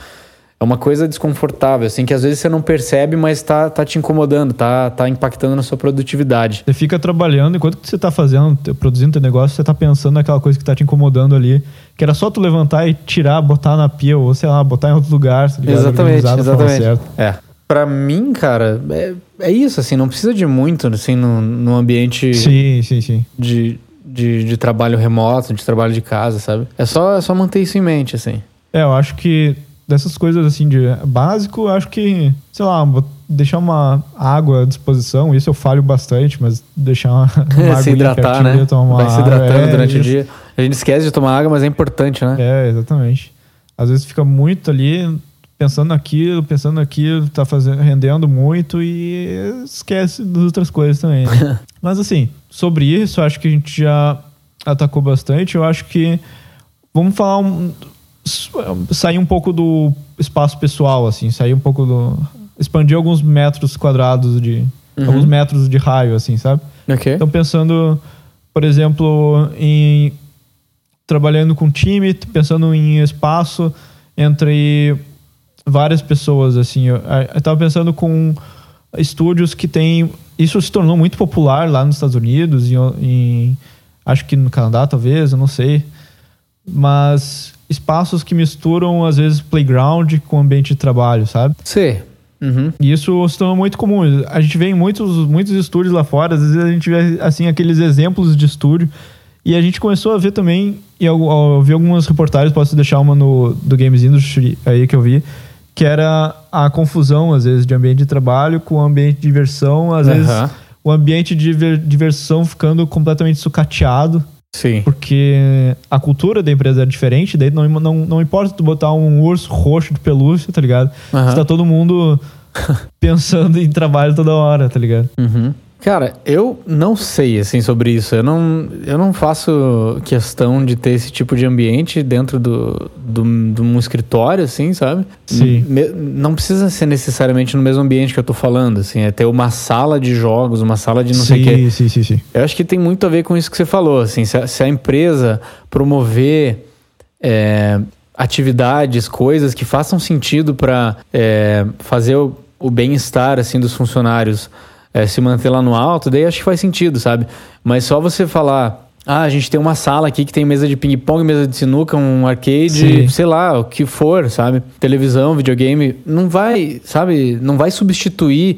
é uma coisa desconfortável, assim, que às vezes você não percebe, mas tá, tá te incomodando, tá, tá impactando na sua produtividade. Você fica trabalhando, enquanto que você tá fazendo, produzindo teu negócio, você tá pensando naquela coisa que tá te incomodando ali, que era só tu levantar e tirar, botar na pia, ou sei lá, botar em outro lugar, tá Exatamente, exatamente. É. Pra mim, cara, é, é isso, assim, não precisa de muito, assim, no, no ambiente... Sim, sim, sim. De, de, de trabalho remoto, de trabalho de casa, sabe? É só, é só manter isso em mente, assim. É, eu acho que dessas coisas assim de básico, acho que, sei lá, deixar uma água à disposição, isso eu falho bastante, mas deixar uma, uma se hidratar, né? Tomar Vai se hidratando é, durante isso. o dia. A gente esquece de tomar água, mas é importante, né? É, exatamente. Às vezes fica muito ali pensando naquilo, pensando naquilo, tá fazendo, rendendo muito e esquece das outras coisas também. Né? mas assim, sobre isso, acho que a gente já atacou bastante. Eu acho que vamos falar um, sair um pouco do espaço pessoal, assim, sair um pouco do. expandir alguns metros quadrados de. Uhum. alguns metros de raio, assim, sabe? Okay. Então, pensando, por exemplo, em. trabalhando com time, pensando em espaço entre várias pessoas, assim. Eu, eu tava pensando com estúdios que tem. Isso se tornou muito popular lá nos Estados Unidos, em, em acho que no Canadá, talvez, eu não sei. Mas espaços que misturam, às vezes, playground com ambiente de trabalho, sabe? Sim. Uhum. E isso se tornou muito comum. A gente vê em muitos, muitos estúdios lá fora, às vezes a gente vê assim, aqueles exemplos de estúdio. E a gente começou a ver também, e eu, eu vi algumas reportagens, posso deixar uma no do Games Industry aí que eu vi, que era a confusão, às vezes, de ambiente de trabalho com ambiente de diversão, às uhum. vezes o ambiente de diversão ficando completamente sucateado Sim. Porque a cultura da empresa é diferente, daí não, não, não importa tu botar um urso roxo de pelúcia, tá ligado? Uhum. Está todo mundo pensando em trabalho toda hora, tá ligado? Uhum. Cara, eu não sei, assim, sobre isso. Eu não, eu não faço questão de ter esse tipo de ambiente dentro do, do, de um escritório, assim, sabe? Sim. Me, não precisa ser necessariamente no mesmo ambiente que eu tô falando, assim. É ter uma sala de jogos, uma sala de não sim, sei o quê. Sim, sim, sim. Eu acho que tem muito a ver com isso que você falou, assim. Se a, se a empresa promover... É, atividades, coisas que façam sentido para é, fazer o, o bem-estar assim dos funcionários é, se manter lá no alto, daí acho que faz sentido, sabe? Mas só você falar, ah, a gente tem uma sala aqui que tem mesa de ping-pong, mesa de sinuca, um arcade, Sim. sei lá, o que for, sabe? Televisão, videogame, não vai, sabe? Não vai substituir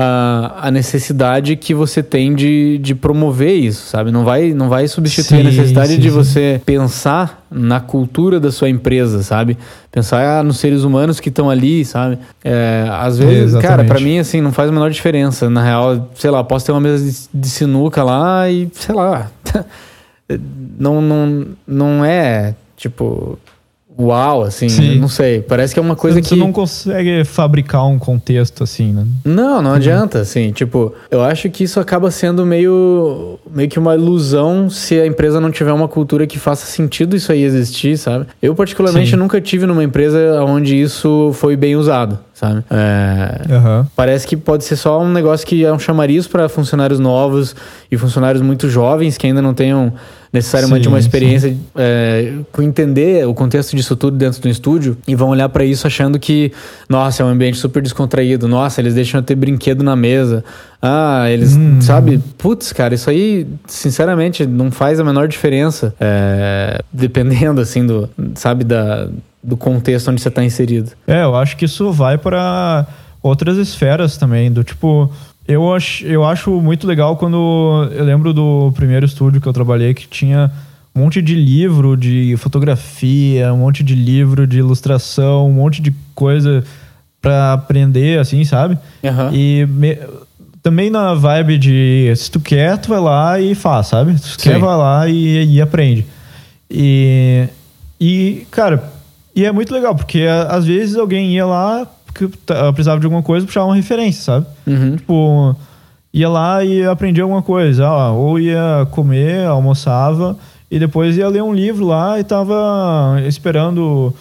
a, a necessidade que você tem de, de promover isso, sabe? Não vai, não vai substituir sim, a necessidade sim, de sim. você pensar na cultura da sua empresa, sabe? Pensar ah, nos seres humanos que estão ali, sabe? É, às vezes, é, cara, para mim, assim, não faz a menor diferença. Na real, sei lá, posso ter uma mesa de, de sinuca lá e, sei lá. não, não, não é, tipo uau, assim, não sei. Parece que é uma coisa você, que. Você não consegue fabricar um contexto assim, né? Não, não adianta, assim. Tipo, eu acho que isso acaba sendo meio, meio que uma ilusão se a empresa não tiver uma cultura que faça sentido isso aí existir, sabe? Eu, particularmente, nunca tive numa empresa onde isso foi bem usado sabe? É, uhum. Parece que pode ser só um negócio que é um chamariz para funcionários novos e funcionários muito jovens que ainda não tenham necessariamente sim, uma experiência é, com entender o contexto disso tudo dentro do estúdio e vão olhar para isso achando que, nossa, é um ambiente super descontraído, nossa, eles deixam ter brinquedo na mesa, ah, eles, hum. sabe? Putz, cara, isso aí, sinceramente, não faz a menor diferença, é, dependendo, assim, do, sabe, da, do contexto onde você está inserido. É, eu acho que isso vai para outras esferas também, do tipo eu acho, eu acho muito legal quando. Eu lembro do primeiro estúdio que eu trabalhei que tinha um monte de livro de fotografia, um monte de livro de ilustração, um monte de coisa para aprender, assim, sabe? Uhum. E me, também na vibe de se tu quer, tu vai lá e faz, sabe? Se tu Sim. quer, vai lá e, e aprende. E, e, cara, e é muito legal, porque às vezes alguém ia lá, que precisava de alguma coisa, puxar uma referência, sabe? Uhum. Tipo, ia lá e aprendia alguma coisa. Ou ia comer, almoçava, e depois ia ler um livro lá e tava esperando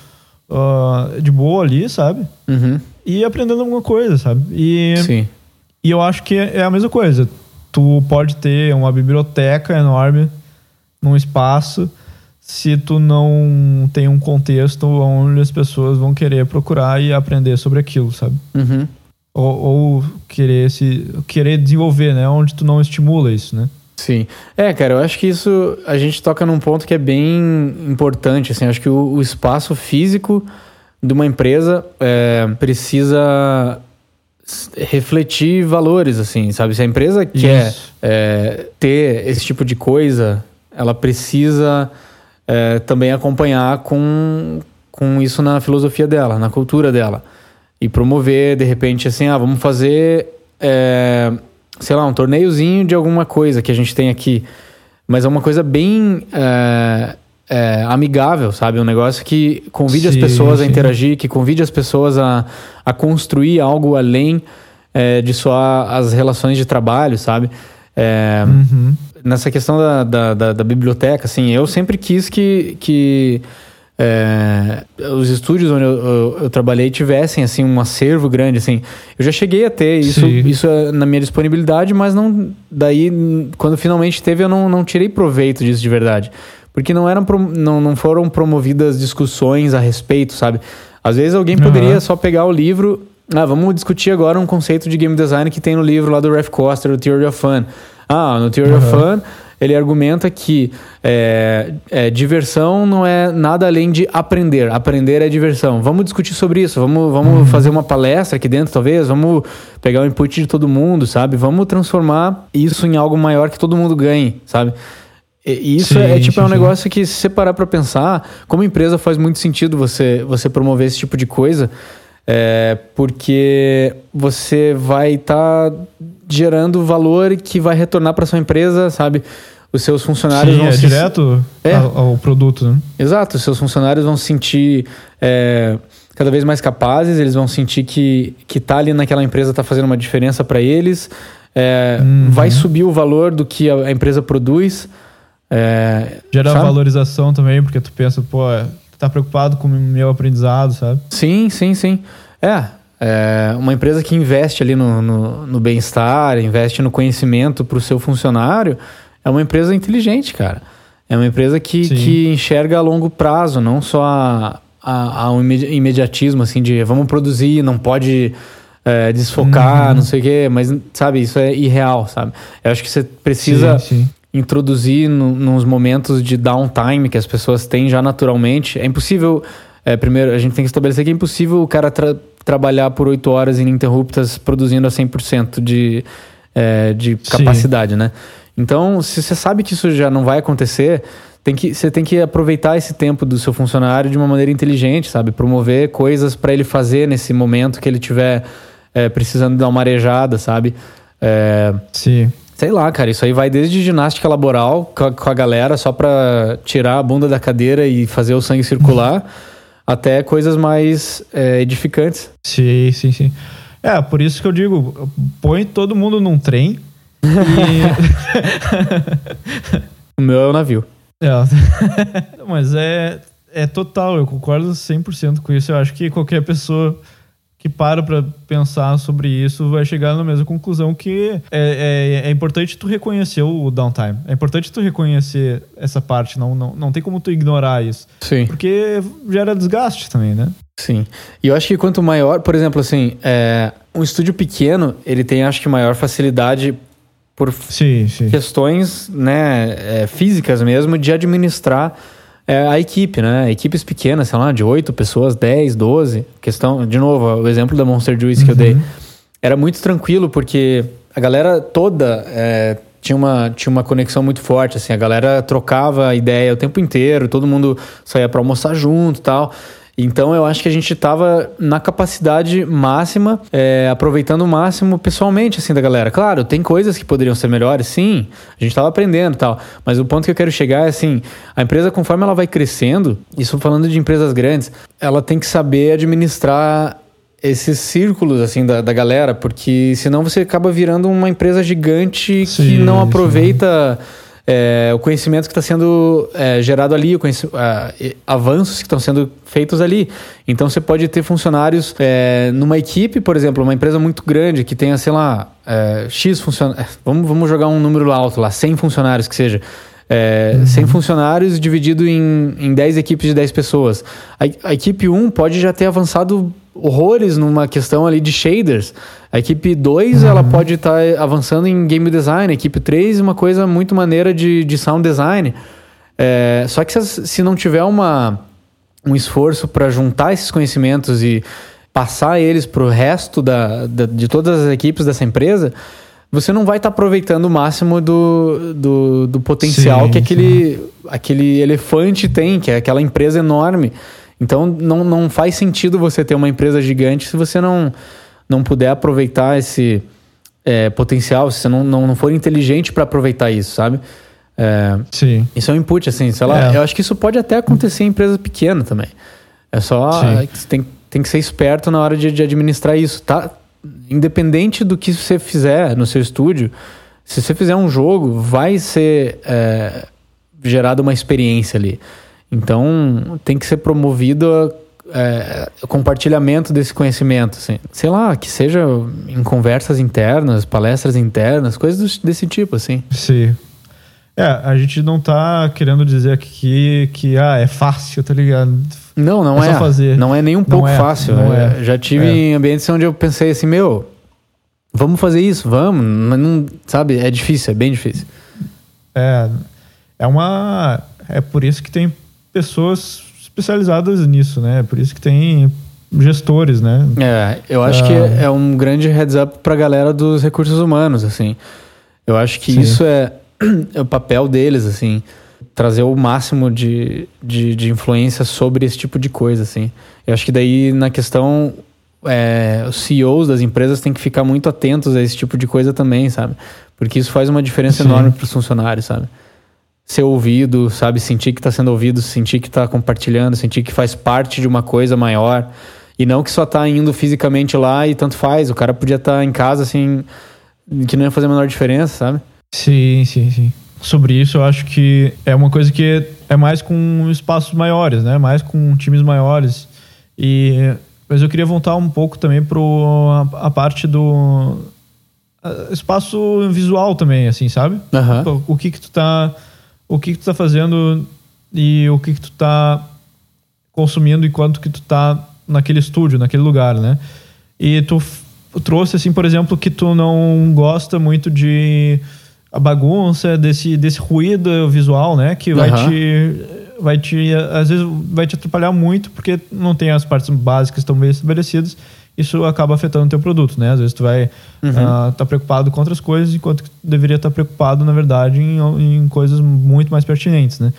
uh, de boa ali, sabe? Uhum. E aprendendo alguma coisa, sabe? E, Sim. e eu acho que é a mesma coisa. Tu pode ter uma biblioteca enorme num espaço se tu não tem um contexto onde as pessoas vão querer procurar e aprender sobre aquilo, sabe? Uhum. Ou, ou, querer se querer desenvolver, né? Onde tu não estimula isso, né? Sim. É, cara, eu acho que isso a gente toca num ponto que é bem importante, assim, acho que o, o espaço físico de uma empresa é, precisa refletir valores, assim, sabe? Se a empresa quer é, ter esse tipo de coisa, ela precisa é, também acompanhar com, com isso na filosofia dela, na cultura dela. E promover, de repente, assim, ah, vamos fazer, é, sei lá, um torneiozinho de alguma coisa que a gente tem aqui. Mas é uma coisa bem é, é, amigável, sabe? Um negócio que convide sim, as pessoas sim. a interagir, que convide as pessoas a, a construir algo além é, de só as relações de trabalho, sabe? É, uhum. Nessa questão da, da, da, da, biblioteca, assim, eu sempre quis que, que é, os estúdios onde eu, eu, eu, trabalhei tivessem assim um acervo grande assim eu já cheguei a ter isso Sim. isso é na minha disponibilidade mas não daí quando finalmente teve eu não, não tirei proveito disso de verdade porque não eram não, não foram promovidas discussões a respeito sabe às vezes alguém poderia uhum. só pegar o livro ah vamos discutir agora um conceito de game design que tem no livro lá do Ralph Coster o Theory of Fun ah no Theory uhum. of Fun ele argumenta que é, é, diversão não é nada além de aprender. Aprender é diversão. Vamos discutir sobre isso. Vamos, vamos uhum. fazer uma palestra aqui dentro, talvez. Vamos pegar o input de todo mundo, sabe? Vamos transformar isso em algo maior que todo mundo ganhe, sabe? E isso sim, é tipo sim, é um negócio que, se você parar para pensar, como empresa faz muito sentido você, você promover esse tipo de coisa, é, porque você vai estar tá gerando valor que vai retornar para sua empresa, sabe? Os seus funcionários Sim, vão é se... direto é. Ao, ao, produto, né? Exato, os seus funcionários vão se sentir é, cada vez mais capazes, eles vão sentir que que tá ali naquela empresa está fazendo uma diferença para eles, é, uhum. vai subir o valor do que a, a empresa produz. É, Gera sabe? valorização também, porque tu pensa, pô, tá preocupado com o meu aprendizado, sabe? Sim, sim, sim. É, é, uma empresa que investe ali no, no, no bem-estar, investe no conhecimento para o seu funcionário, é uma empresa inteligente, cara. É uma empresa que, que enxerga a longo prazo, não só a, a, a um imediatismo, assim, de vamos produzir, não pode é, desfocar, uhum. não sei o quê, mas, sabe, isso é irreal, sabe? Eu acho que você precisa sim, sim. introduzir no, nos momentos de downtime que as pessoas têm já naturalmente. É impossível, é, primeiro, a gente tem que estabelecer que é impossível o cara trabalhar por oito horas ininterruptas produzindo a 100% de, é, de capacidade, Sim. né? Então, se você sabe que isso já não vai acontecer, tem que, você tem que aproveitar esse tempo do seu funcionário de uma maneira inteligente, sabe? Promover coisas para ele fazer nesse momento que ele tiver é, precisando dar uma arejada, sabe? É, Sim. Sei lá, cara, isso aí vai desde ginástica laboral com a, com a galera só para tirar a bunda da cadeira e fazer o sangue circular até coisas mais é, edificantes. Sim, sim, sim. É, por isso que eu digo, põe todo mundo num trem e... o meu é o navio. É, mas é, é total, eu concordo 100% com isso. Eu acho que qualquer pessoa que para para pensar sobre isso vai chegar na mesma conclusão que é, é, é, importante tu reconhecer o downtime. É importante tu reconhecer essa parte. Não, não, não tem como tu ignorar isso. Sim. Porque gera desgaste também, né? Sim. E eu acho que quanto maior, por exemplo, assim, é, um estúdio pequeno, ele tem, acho que, maior facilidade por sim, sim. questões né, é, físicas mesmo de administrar é a equipe, né? Equipes pequenas, sei lá, de 8 pessoas, 10, 12. Questão, de novo, o exemplo da Monster Juice uhum. que eu dei. Uhum. Era muito tranquilo, porque a galera toda é, tinha, uma, tinha uma conexão muito forte, assim. A galera trocava ideia o tempo inteiro, todo mundo saía para almoçar junto e tal. Então eu acho que a gente estava na capacidade máxima, é, aproveitando o máximo pessoalmente, assim, da galera. Claro, tem coisas que poderiam ser melhores, sim, a gente estava aprendendo e tal. Mas o ponto que eu quero chegar é assim: a empresa, conforme ela vai crescendo, isso falando de empresas grandes, ela tem que saber administrar esses círculos assim da, da galera, porque senão você acaba virando uma empresa gigante sim, que não aproveita. Sim é, o conhecimento que está sendo é, gerado ali, o avanços que estão sendo feitos ali. Então você pode ter funcionários é, numa equipe, por exemplo, uma empresa muito grande que tenha, sei lá, é, X funcionários. É, vamos, vamos jogar um número alto lá, 100 funcionários que seja. É, uhum. 100 funcionários dividido em, em 10 equipes de 10 pessoas. A, a equipe 1 pode já ter avançado horrores numa questão ali de shaders. A equipe 2 uhum. ela pode estar tá avançando em game design. A equipe 3 uma coisa muito maneira de, de sound design. É, só que se, se não tiver uma, um esforço para juntar esses conhecimentos e passar eles para o resto da, da, de todas as equipes dessa empresa, você não vai estar tá aproveitando o máximo do, do, do potencial sim, que aquele, aquele elefante tem, que é aquela empresa enorme. Então não, não faz sentido você ter uma empresa gigante se você não, não puder aproveitar esse é, potencial, se você não, não, não for inteligente para aproveitar isso, sabe? É, Sim. Isso é um input, assim, sei lá. É. Eu acho que isso pode até acontecer em empresa pequena também. É só. Tem, tem que ser esperto na hora de, de administrar isso, tá? Independente do que você fizer no seu estúdio, se você fizer um jogo, vai ser é, gerada uma experiência ali. Então, tem que ser promovido é, o compartilhamento desse conhecimento, assim. Sei lá, que seja em conversas internas, palestras internas, coisas desse tipo, assim. Sim. É, a gente não tá querendo dizer aqui que, ah, é fácil, tá ligado? Não, não é. é. Fazer. Não é nem um pouco é, fácil. Não é. Já tive é. em ambientes onde eu pensei assim, meu, vamos fazer isso, vamos, mas não, sabe, é difícil, é bem difícil. É, é uma, é por isso que tem pessoas especializadas nisso, né? Por isso que tem gestores, né? É, eu acho que ah. é um grande heads up pra galera dos recursos humanos, assim. Eu acho que Sim. isso é é o papel deles, assim, trazer o máximo de, de, de, influência sobre esse tipo de coisa, assim. Eu acho que daí, na questão, é, os CEOs das empresas têm que ficar muito atentos a esse tipo de coisa também, sabe? Porque isso faz uma diferença Sim. enorme para os funcionários, sabe? Ser ouvido, sabe? Sentir que está sendo ouvido, sentir que está compartilhando, sentir que faz parte de uma coisa maior. E não que só está indo fisicamente lá e tanto faz. O cara podia estar tá em casa, assim, que não ia fazer a menor diferença, sabe? Sim, sim, sim. Sobre isso, eu acho que é uma coisa que é mais com espaços maiores, né? Mais com times maiores. E mas eu queria voltar um pouco também para a, a, parte do espaço visual também, assim, sabe? Uhum. O, o, que que tu tá o que que tu tá fazendo e o que que tu tá consumindo enquanto que tu tá naquele estúdio, naquele lugar, né? E tu trouxe assim, por exemplo, que tu não gosta muito de a bagunça, desse, desse ruído visual, né? Que vai uhum. te. Vai te. Às vezes vai te atrapalhar muito, porque não tem as partes básicas tão bem estabelecidas. Isso acaba afetando o teu produto, né? Às vezes tu vai estar uhum. uh, tá preocupado com outras coisas, enquanto que tu deveria estar tá preocupado, na verdade, em, em coisas muito mais pertinentes, né?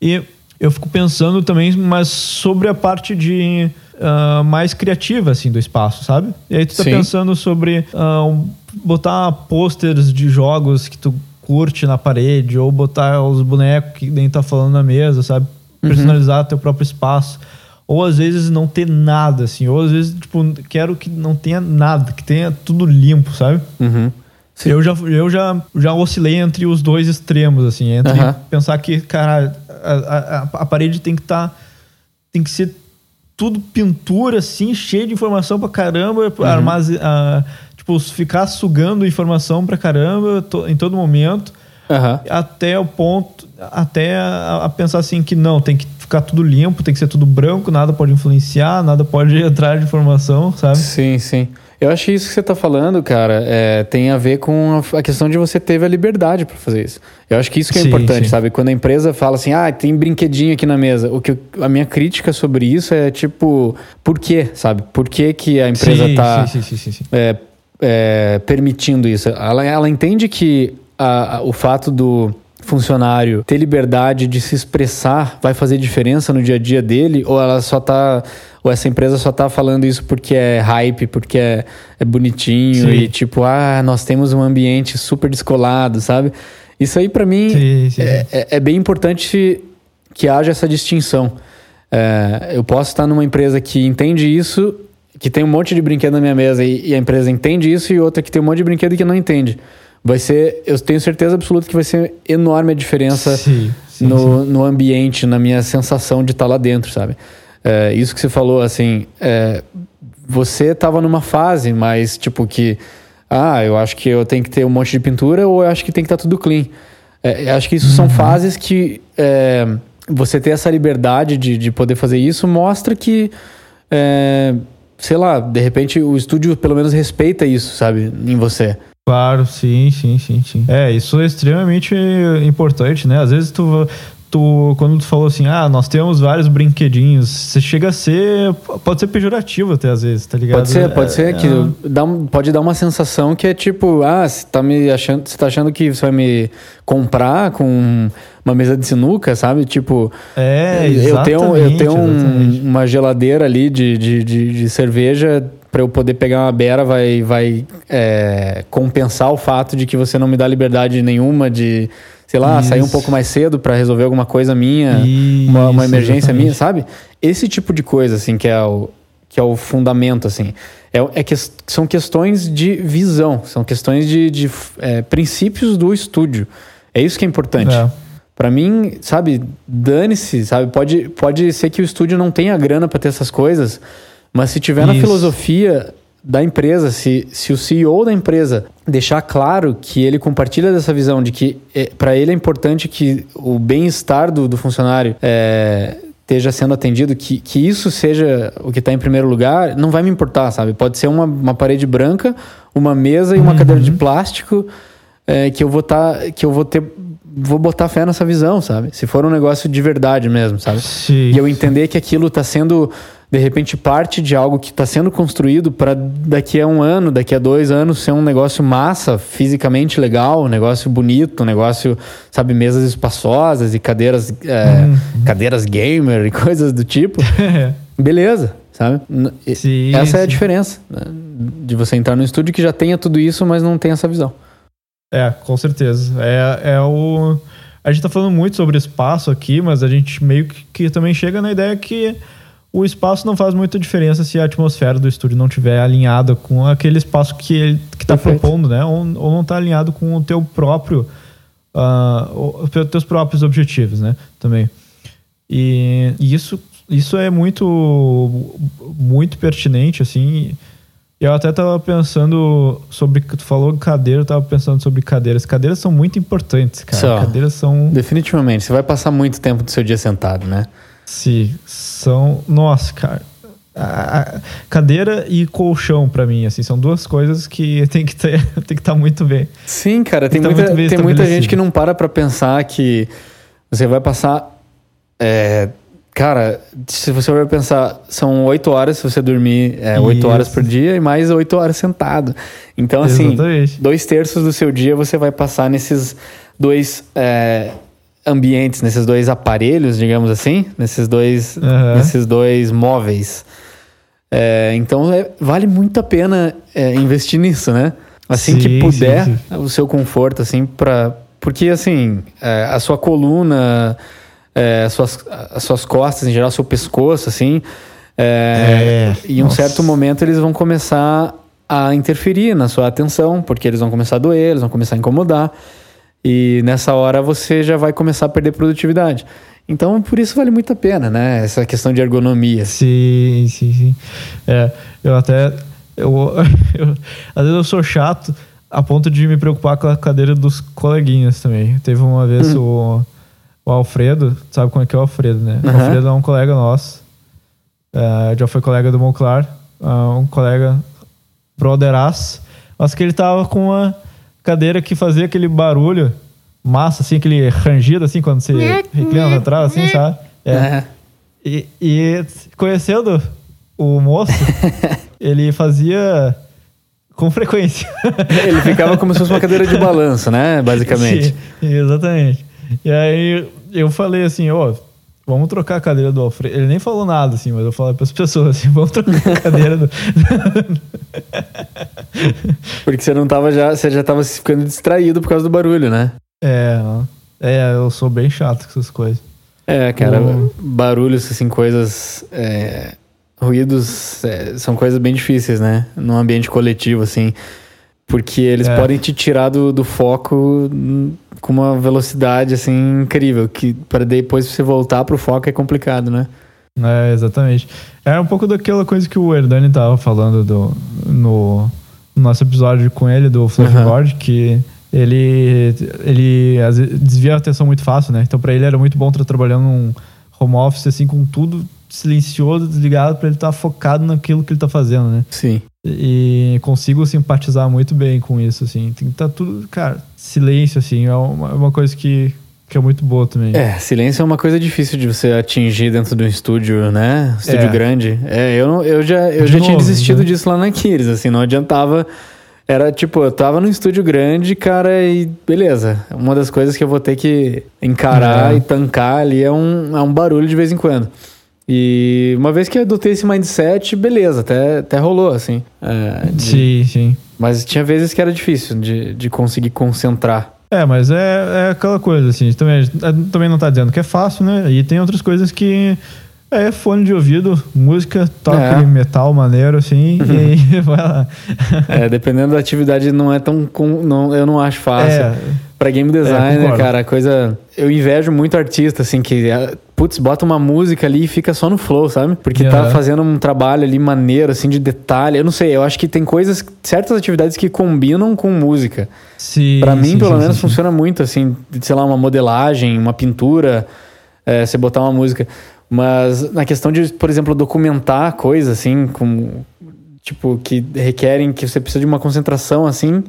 E eu fico pensando também, mas sobre a parte de uh, mais criativa, assim, do espaço, sabe? E aí tu tá Sim. pensando sobre uh, botar posters de jogos que tu curte na parede, ou botar os bonecos que nem tá falando na mesa, sabe? Uhum. Personalizar uhum. teu próprio espaço. Ou às vezes não ter nada, assim. Ou às vezes, tipo, quero que não tenha nada, que tenha tudo limpo, sabe? Uhum. Eu, já, eu já, já oscilei entre os dois extremos, assim. Entre uhum. pensar que, cara, a, a, a parede tem que estar... Tá, tem que ser tudo pintura, assim, cheio de informação pra caramba, uhum. armazen, uh, tipo, ficar sugando informação pra caramba to, em todo momento, uhum. até o ponto, até a, a, pensar assim que não, tem que ficar tudo limpo, tem que ser tudo branco, nada pode influenciar, nada pode entrar de informação, sabe? Sim, sim. Eu acho que isso que você está falando, cara, é, tem a ver com a, questão de você ter a liberdade para fazer isso. Eu acho que isso que é sim, importante, sim. sabe? Quando a empresa fala assim, ah, tem brinquedinho aqui na mesa. O que a minha crítica sobre isso é tipo, por quê, sabe? Por que, que a empresa está é, é, permitindo isso? Ela, ela entende que a, a, o fato do funcionário ter liberdade de se expressar vai fazer diferença no dia a dia dele ou ela só tá ou essa empresa só tá falando isso porque é hype, porque é, é bonitinho sim. e tipo, ah, nós temos um ambiente super descolado, sabe? Isso aí para mim sim, sim. É, é, é, bem importante que haja essa distinção. É, eu posso estar numa empresa que entende isso, que tem um monte de brinquedo na minha mesa e, e a empresa entende isso e outra que tem um monte de brinquedo que não entende vai ser, eu tenho certeza absoluta que vai ser enorme a diferença sim, sim, no, sim. no ambiente, na minha sensação de estar lá dentro, sabe? É, isso que você falou, assim, é, você estava numa fase mais, tipo, que, ah, eu acho que eu tenho que ter um monte de pintura ou eu acho que tem que estar tá tudo clean. É, acho que isso uhum. são fases que é, você ter essa liberdade de, de poder fazer isso mostra que, é, sei lá, de repente o estúdio pelo menos respeita isso, sabe, em você. Claro, sim, sim, sim, sim. É, isso é extremamente importante, né? Às vezes tu, tu, quando tu falou assim, ah, nós temos vários brinquedinhos, você chega a ser, pode ser pejorativo até às vezes, tá ligado? Pode ser, pode ser, é, que é... dá, pode dar uma sensação que é tipo, ah, você tá me achando, você tá achando que você vai me comprar com uma mesa de sinuca, sabe? Tipo, é, eu tenho, eu tenho um, uma geladeira ali de, de, de, de cerveja para eu poder pegar uma beira vai, vai é, compensar o fato de que você não me dá liberdade nenhuma de sei lá, isso. sair um pouco mais cedo para resolver alguma coisa minha, isso, uma, uma, emergência exatamente. minha, sabe? Esse tipo de coisa, assim, que é o, que é o fundamento, assim. É, é que são questões de visão, são questões de, de é, princípios do estúdio. É isso que é importante. É. Para mim, sabe, dane-se, sabe? Pode, pode ser que o estúdio não tenha grana para ter essas coisas, mas se tiver isso. na filosofia da empresa, se, se o CEO da empresa deixar claro que ele compartilha dessa visão de que é, para ele é importante que o bem-estar do, do funcionário é, esteja sendo atendido, que, que isso seja o que está em primeiro lugar, não vai me importar, sabe? Pode ser uma, uma parede branca, uma mesa e uma uhum. cadeira de plástico é, que eu vou tá, que eu vou ter vou botar fé nessa visão, sabe? Se for um negócio de verdade mesmo, sabe? Sim. E eu entender que aquilo está sendo de repente parte de algo que está sendo construído para daqui a um ano, daqui a dois anos ser um negócio massa, fisicamente legal, um negócio bonito, um negócio, sabe, mesas espaçosas e cadeiras, é, uhum. cadeiras gamer e coisas do tipo. Beleza, sabe? Sim, essa é a diferença né? de você entrar no estúdio que já tenha tudo isso, mas não tem essa visão. É, com certeza. É, é o. A gente tá falando muito sobre espaço aqui, mas a gente meio que, que também chega na ideia que o espaço não faz muita diferença se a atmosfera do estúdio não estiver alinhada com aquele espaço que ele está propondo, né? Ou, ou não está alinhado com o teu próprio, uh, os teus próprios objetivos, né? Também. E, e, isso, isso é muito, muito pertinente, assim. Eu até estava pensando sobre. Tu falou cadeira, eu estava pensando sobre cadeiras. Cadeiras são muito importantes, cara. Só, cadeiras são. Definitivamente. Você vai passar muito tempo do seu dia sentado, né? Sim, são. Nossa, cara. A cadeira e colchão para mim, assim, são duas coisas que tem que ter, tem que estar tá muito bem. Sim, cara, tem, tem, muita, tem muita gente que não para pra pensar que você vai passar. É, cara, se você vai pensar, são oito horas se você dormir é, oito horas por dia e mais oito horas sentado. Então, assim, Exatamente. dois terços do seu dia você vai passar nesses dois. É, ambientes, nesses dois aparelhos, digamos assim, nesses dois, uhum. nesses dois móveis. É, então é, vale muito a pena é, investir nisso, né? Assim sim, que puder, sim, sim. o seu conforto, assim, para porque assim é, a sua coluna, é, as suas, as suas costas, em geral, seu pescoço, assim, é, em um Nossa. certo momento eles vão começar a interferir na sua atenção, porque eles vão começar a doer, eles vão começar a incomodar. E nessa hora você já vai começar a perder produtividade. Então, por isso vale muito a pena, né? Essa questão de ergonomia. Sim, sim, sim. É, eu até. Eu, eu, às vezes eu sou chato a ponto de me preocupar com a cadeira dos coleguinhas também. Teve uma vez uhum. o, o Alfredo, sabe como é que é o Alfredo, né? Uhum. O Alfredo é um colega nosso. É, já foi colega do Monclar. É um colega brotheraço. Mas que ele tava com uma cadeira que fazia aquele barulho massa, assim, aquele rangido, assim, quando você reclina na entrada, assim, sabe? É. E, e conhecendo o moço, ele fazia com frequência. ele ficava como se fosse uma cadeira de balanço, né? Basicamente. Sim, exatamente. E aí eu falei assim, ó, oh, vamos trocar a cadeira do Alfredo. Ele nem falou nada, assim, mas eu falei para as pessoas assim, vamos trocar a cadeira do. Porque você não tava já, você já tava ficando distraído por causa do barulho, né? É, é, eu sou bem chato com essas coisas. É, cara, o... barulhos, assim, coisas. É, ruídos é, são coisas bem difíceis, né? Num ambiente coletivo, assim. Porque eles é. podem te tirar do, do foco com uma velocidade assim incrível, que para depois você voltar pro foco é complicado, né? É, exatamente. É um pouco daquela coisa que o Herdani tava falando do, no, no nosso episódio com ele, do Fluffyboard, uhum. que ele, ele desvia a atenção muito fácil, né? Então, para ele era muito bom estar trabalhando num home office, assim, com tudo silencioso, desligado, para ele estar tá focado naquilo que ele está fazendo, né? Sim. E consigo simpatizar muito bem com isso, assim. Tem tá tudo, cara, silêncio, assim, é uma, é uma coisa que, que é muito boa também. É, silêncio é uma coisa difícil de você atingir dentro de um estúdio, né? Estúdio é. grande. É, eu, não, eu já, eu já novo, tinha desistido né? disso lá na Kiris, assim, não adiantava era tipo, eu tava num estúdio grande, cara, e beleza. Uma das coisas que eu vou ter que encarar é. e tancar ali é um, é um barulho de vez em quando. E uma vez que eu adotei esse mindset, beleza, até, até rolou, assim. É, de... Sim, sim. Mas tinha vezes que era difícil de, de conseguir concentrar. É, mas é, é aquela coisa, assim, também, também não tá dizendo que é fácil, né? E tem outras coisas que é, fone de ouvido, música, toca é. metal maneiro, assim, uhum. e aí vai lá. É, dependendo da atividade, não é tão. Com, não, eu não acho fácil. É. Pra game designer, é, cara, a coisa. Eu invejo muito artista, assim, que. É, putz, bota uma música ali e fica só no flow, sabe? Porque tá fazendo um trabalho ali maneiro, assim, de detalhe. Eu não sei, eu acho que tem coisas, certas atividades que combinam com música. Sim. Pra mim, sim, pelo sim, menos, sim, funciona muito, assim, sei lá, uma modelagem, uma pintura, é, você botar uma música. Mas na questão de, por exemplo, documentar coisas assim, com, tipo, que requerem que você precisa de uma concentração assim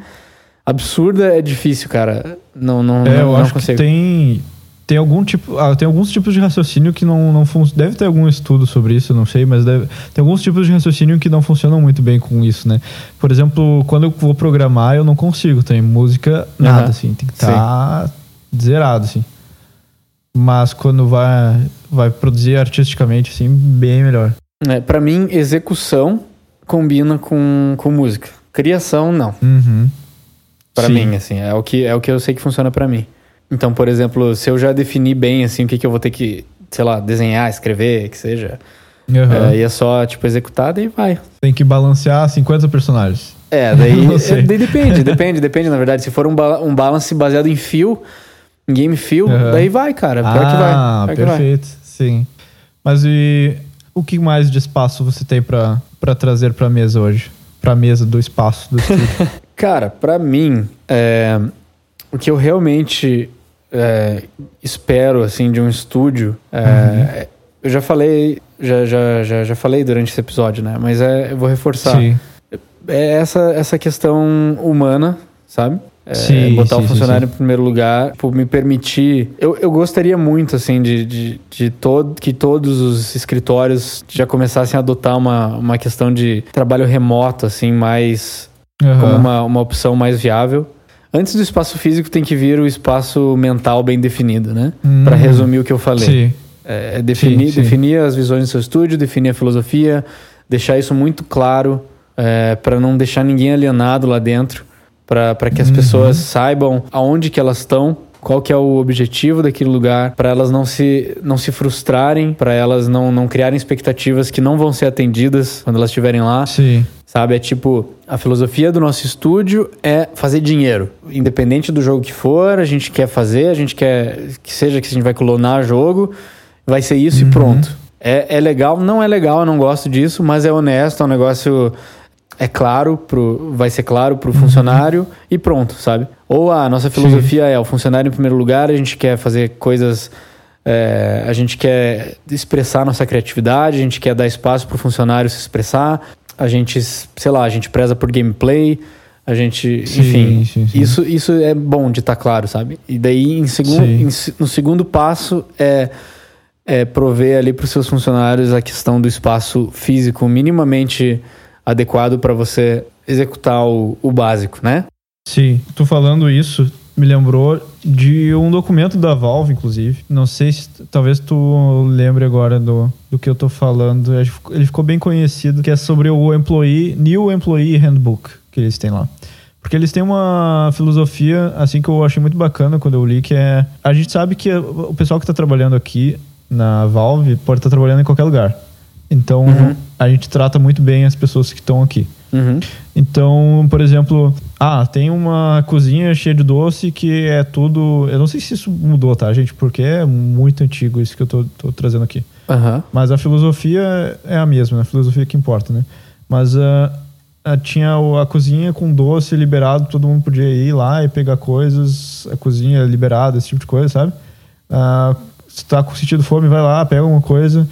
absurda, é difícil, cara. Não, não, é, não, eu não acho consigo. que tem tem algum tipo, ah, tem alguns tipos de raciocínio que não não deve ter algum estudo sobre isso, não sei, mas deve, tem alguns tipos de raciocínio que não funcionam muito bem com isso, né? Por exemplo, quando eu vou programar, eu não consigo, tem música nada uhum. assim, tem que estar tá zerado assim. Mas quando vai, vai produzir artisticamente, assim, bem melhor. É, para mim, execução combina com, com música. Criação, não. Uhum. Para mim, assim, é o, que, é o que eu sei que funciona para mim. Então, por exemplo, se eu já definir bem, assim, o que, que eu vou ter que, sei lá, desenhar, escrever, que seja... Uhum. É, e é só, tipo, executar, daí vai. Tem que balancear 50 personagens. É, daí, é, daí depende, depende, depende, na verdade. Se for um, ba um balance baseado em fio, Game Feel, uhum. daí vai, cara. Pior ah, que vai. Ah, perfeito. Vai. Sim. Mas e o que mais de espaço você tem para trazer para a mesa hoje? Para mesa do espaço do estúdio? cara, para mim, é, o que eu realmente é, espero assim de um estúdio, é, uhum. eu já falei, já, já, já, já falei durante esse episódio, né? Mas é, eu vou reforçar. Sim. É essa, essa questão humana, sabe? É, sim, botar sim, o funcionário sim, em primeiro lugar, por me permitir. Eu, eu gostaria muito, assim, de, de, de todo, que todos os escritórios já começassem a adotar uma, uma questão de trabalho remoto, assim, mais. Uhum. como uma, uma opção mais viável. Antes do espaço físico tem que vir o espaço mental bem definido, né? Uhum. Para resumir o que eu falei. Sim. É, é definir, definir as visões do seu estúdio, definir a filosofia, deixar isso muito claro, é, para não deixar ninguém alienado lá dentro para que as uhum. pessoas saibam aonde que elas estão, qual que é o objetivo daquele lugar, para elas não se, não se frustrarem, para elas não, não criarem expectativas que não vão ser atendidas quando elas estiverem lá. Sim. Sabe? É tipo, a filosofia do nosso estúdio é fazer dinheiro. Independente do jogo que for, a gente quer fazer, a gente quer que seja que a gente vai clonar jogo, vai ser isso uhum. e pronto. É, é legal, não é legal, eu não gosto disso, mas é honesto, é um negócio é claro pro, vai ser claro para o funcionário uhum. e pronto, sabe? Ou a nossa filosofia Sim. é o funcionário em primeiro lugar, a gente quer fazer coisas, é, a gente quer expressar nossa criatividade, a gente quer dar espaço para o funcionário se expressar, a gente, sei lá, a gente preza por gameplay, a gente, sim, enfim, sim, sim. isso isso é bom de estar tá claro, sabe? E daí em em, no segundo passo é é prover ali para os seus funcionários a questão do espaço físico minimamente adequado para você executar o, o básico, né? Sim, tu falando isso me lembrou de um documento da Valve, inclusive. Não sei se talvez tu lembre agora do, do que eu tô falando. Ele ficou bem conhecido, que é sobre o Employee, New Employee Handbook que eles têm lá. Porque eles têm uma filosofia, assim, que eu achei muito bacana quando eu li, que é... A gente sabe que o pessoal que está trabalhando aqui na Valve pode estar tá trabalhando em qualquer lugar. Então, uhum. A gente trata muito bem as pessoas que estão aqui. Uhum. Então, por exemplo, ah, tem uma cozinha cheia de doce que é tudo. Eu não sei se isso mudou, tá, gente? Porque é muito antigo isso que eu tô, tô trazendo aqui. Uhum. Mas a filosofia é a mesma, né? a filosofia que importa, né? Mas uh, ah, tinha a cozinha com doce liberado, todo mundo podia ir lá e pegar coisas, a cozinha liberada, esse tipo de coisa, sabe? Uh, se tá com sentido fome, vai lá, pega uma coisa.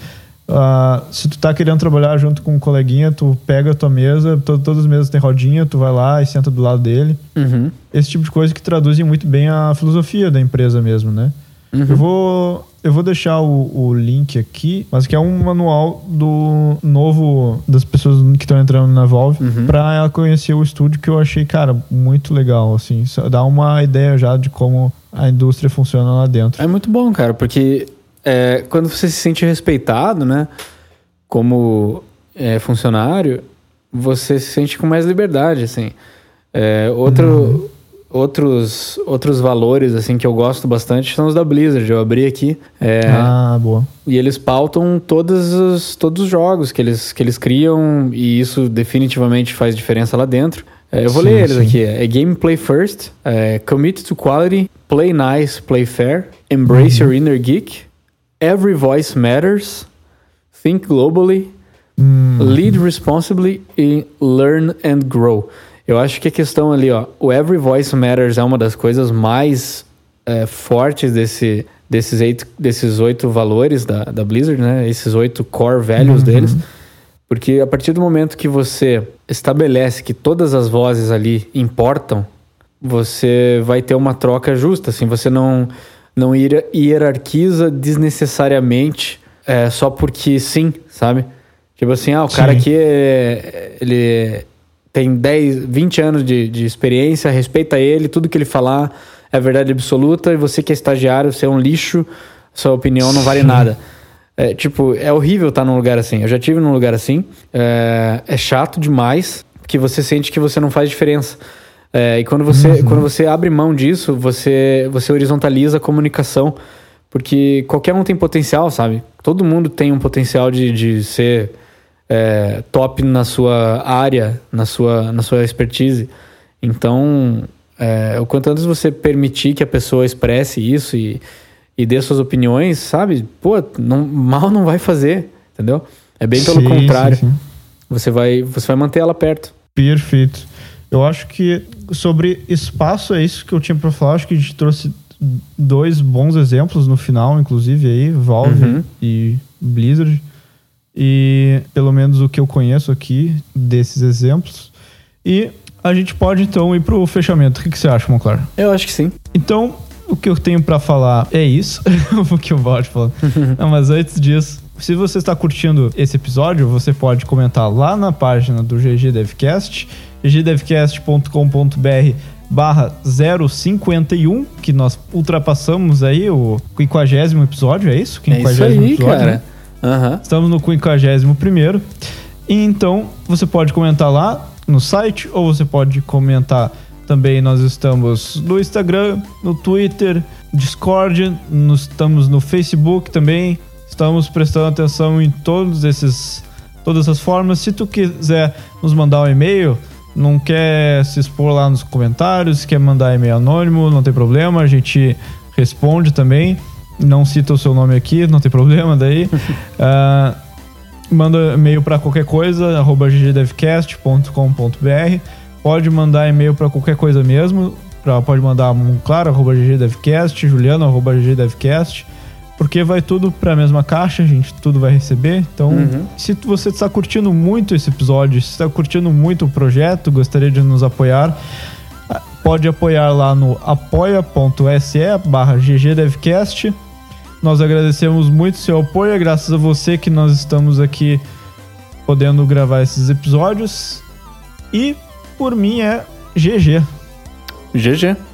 Uh, se tu tá querendo trabalhar junto com um coleguinha, tu pega a tua mesa, to todas as mesas têm rodinha, tu vai lá e senta do lado dele. Uhum. Esse tipo de coisa que traduzem muito bem a filosofia da empresa mesmo, né? Uhum. Eu vou eu vou deixar o, o, link aqui, mas que é um manual do novo das pessoas que estão entrando na Valve uhum. para ela conhecer o estúdio que eu achei, cara, muito legal, assim, dá uma ideia já de como a indústria funciona lá dentro. É muito bom, cara, porque é, quando você se sente respeitado, né, como é, funcionário, você se sente com mais liberdade, assim. É, outro, uhum. outros, outros valores, assim, que eu gosto bastante são os da Blizzard. Eu abri aqui. É, ah, boa. E eles pautam todos os, todos os jogos que eles, que eles criam e isso definitivamente faz diferença lá dentro. É, eu vou sim, ler eles sim. aqui. É Gameplay First, é, Commit to Quality, Play Nice, Play Fair, Embrace uhum. Your Inner Geek, Every Voice Matters, Think Globally, uhum. Lead Responsibly e Learn and Grow. Eu acho que a questão ali, ó, o Every Voice Matters é uma das coisas mais é, fortes desse, desses, eight, desses oito valores da, da Blizzard, né? Esses oito core values uhum. deles. Porque a partir do momento que você estabelece que todas as vozes ali importam, você vai ter uma troca justa, assim, você não, não hierarquiza desnecessariamente é, só porque sim, sabe? Tipo assim, ah, o sim. cara aqui é, ele tem 10, 20 anos de, de experiência, respeita ele, tudo que ele falar é verdade absoluta, e você que é estagiário, você é um lixo, sua opinião não vale sim. nada. É, tipo, é horrível estar num lugar assim. Eu já tive num lugar assim. É, é chato demais, que você sente que você não faz diferença. É, e quando você, uhum. quando você abre mão disso, você, você horizontaliza a comunicação. Porque qualquer um tem potencial, sabe? Todo mundo tem um potencial de, de ser é, top na sua área, na sua, na sua expertise. Então, é, o quanto antes você permitir que a pessoa expresse isso e e dê suas opiniões, sabe? Pô, não, mal não vai fazer, entendeu? É bem pelo sim, contrário. Sim, sim. Você, vai, você vai manter ela perto. Perfeito. Eu acho que sobre espaço é isso que eu tinha para falar. Acho que a gente trouxe dois bons exemplos no final, inclusive aí, Valve uhum. e Blizzard. E pelo menos o que eu conheço aqui desses exemplos. E a gente pode então ir pro fechamento. O que, que você acha, Monclar? Eu acho que sim. Então, o que eu tenho para falar é isso, o que eu gosto de falar. Não, mas antes disso, se você está curtindo esse episódio, você pode comentar lá na página do GG Devcast, ggdevcast.com.br barra 051, que nós ultrapassamos aí o 50 episódio, é isso? 50 é isso aí, episódio, cara. Né? Uhum. Estamos no 51 primeiro. Então, você pode comentar lá no site, ou você pode comentar também nós estamos no Instagram, no Twitter, Discord, nos, estamos no Facebook também. Estamos prestando atenção em todos esses, todas essas formas. Se tu quiser nos mandar um e-mail, não quer se expor lá nos comentários, quer mandar e-mail anônimo, não tem problema, a gente responde também. Não cita o seu nome aqui, não tem problema daí. uh, manda e-mail para qualquer coisa, arroba ggdevcast.com.br Pode mandar e-mail para qualquer coisa mesmo. Pra, pode mandar claro.ggdevcast, juliano.ggdevcast, porque vai tudo para a mesma caixa, a gente tudo vai receber. Então, uhum. se você está curtindo muito esse episódio, se está curtindo muito o projeto, gostaria de nos apoiar, pode apoiar lá no apoia.se barra ggdevcast. Nós agradecemos muito seu apoio, é graças a você que nós estamos aqui podendo gravar esses episódios. E por mim é GG. GG.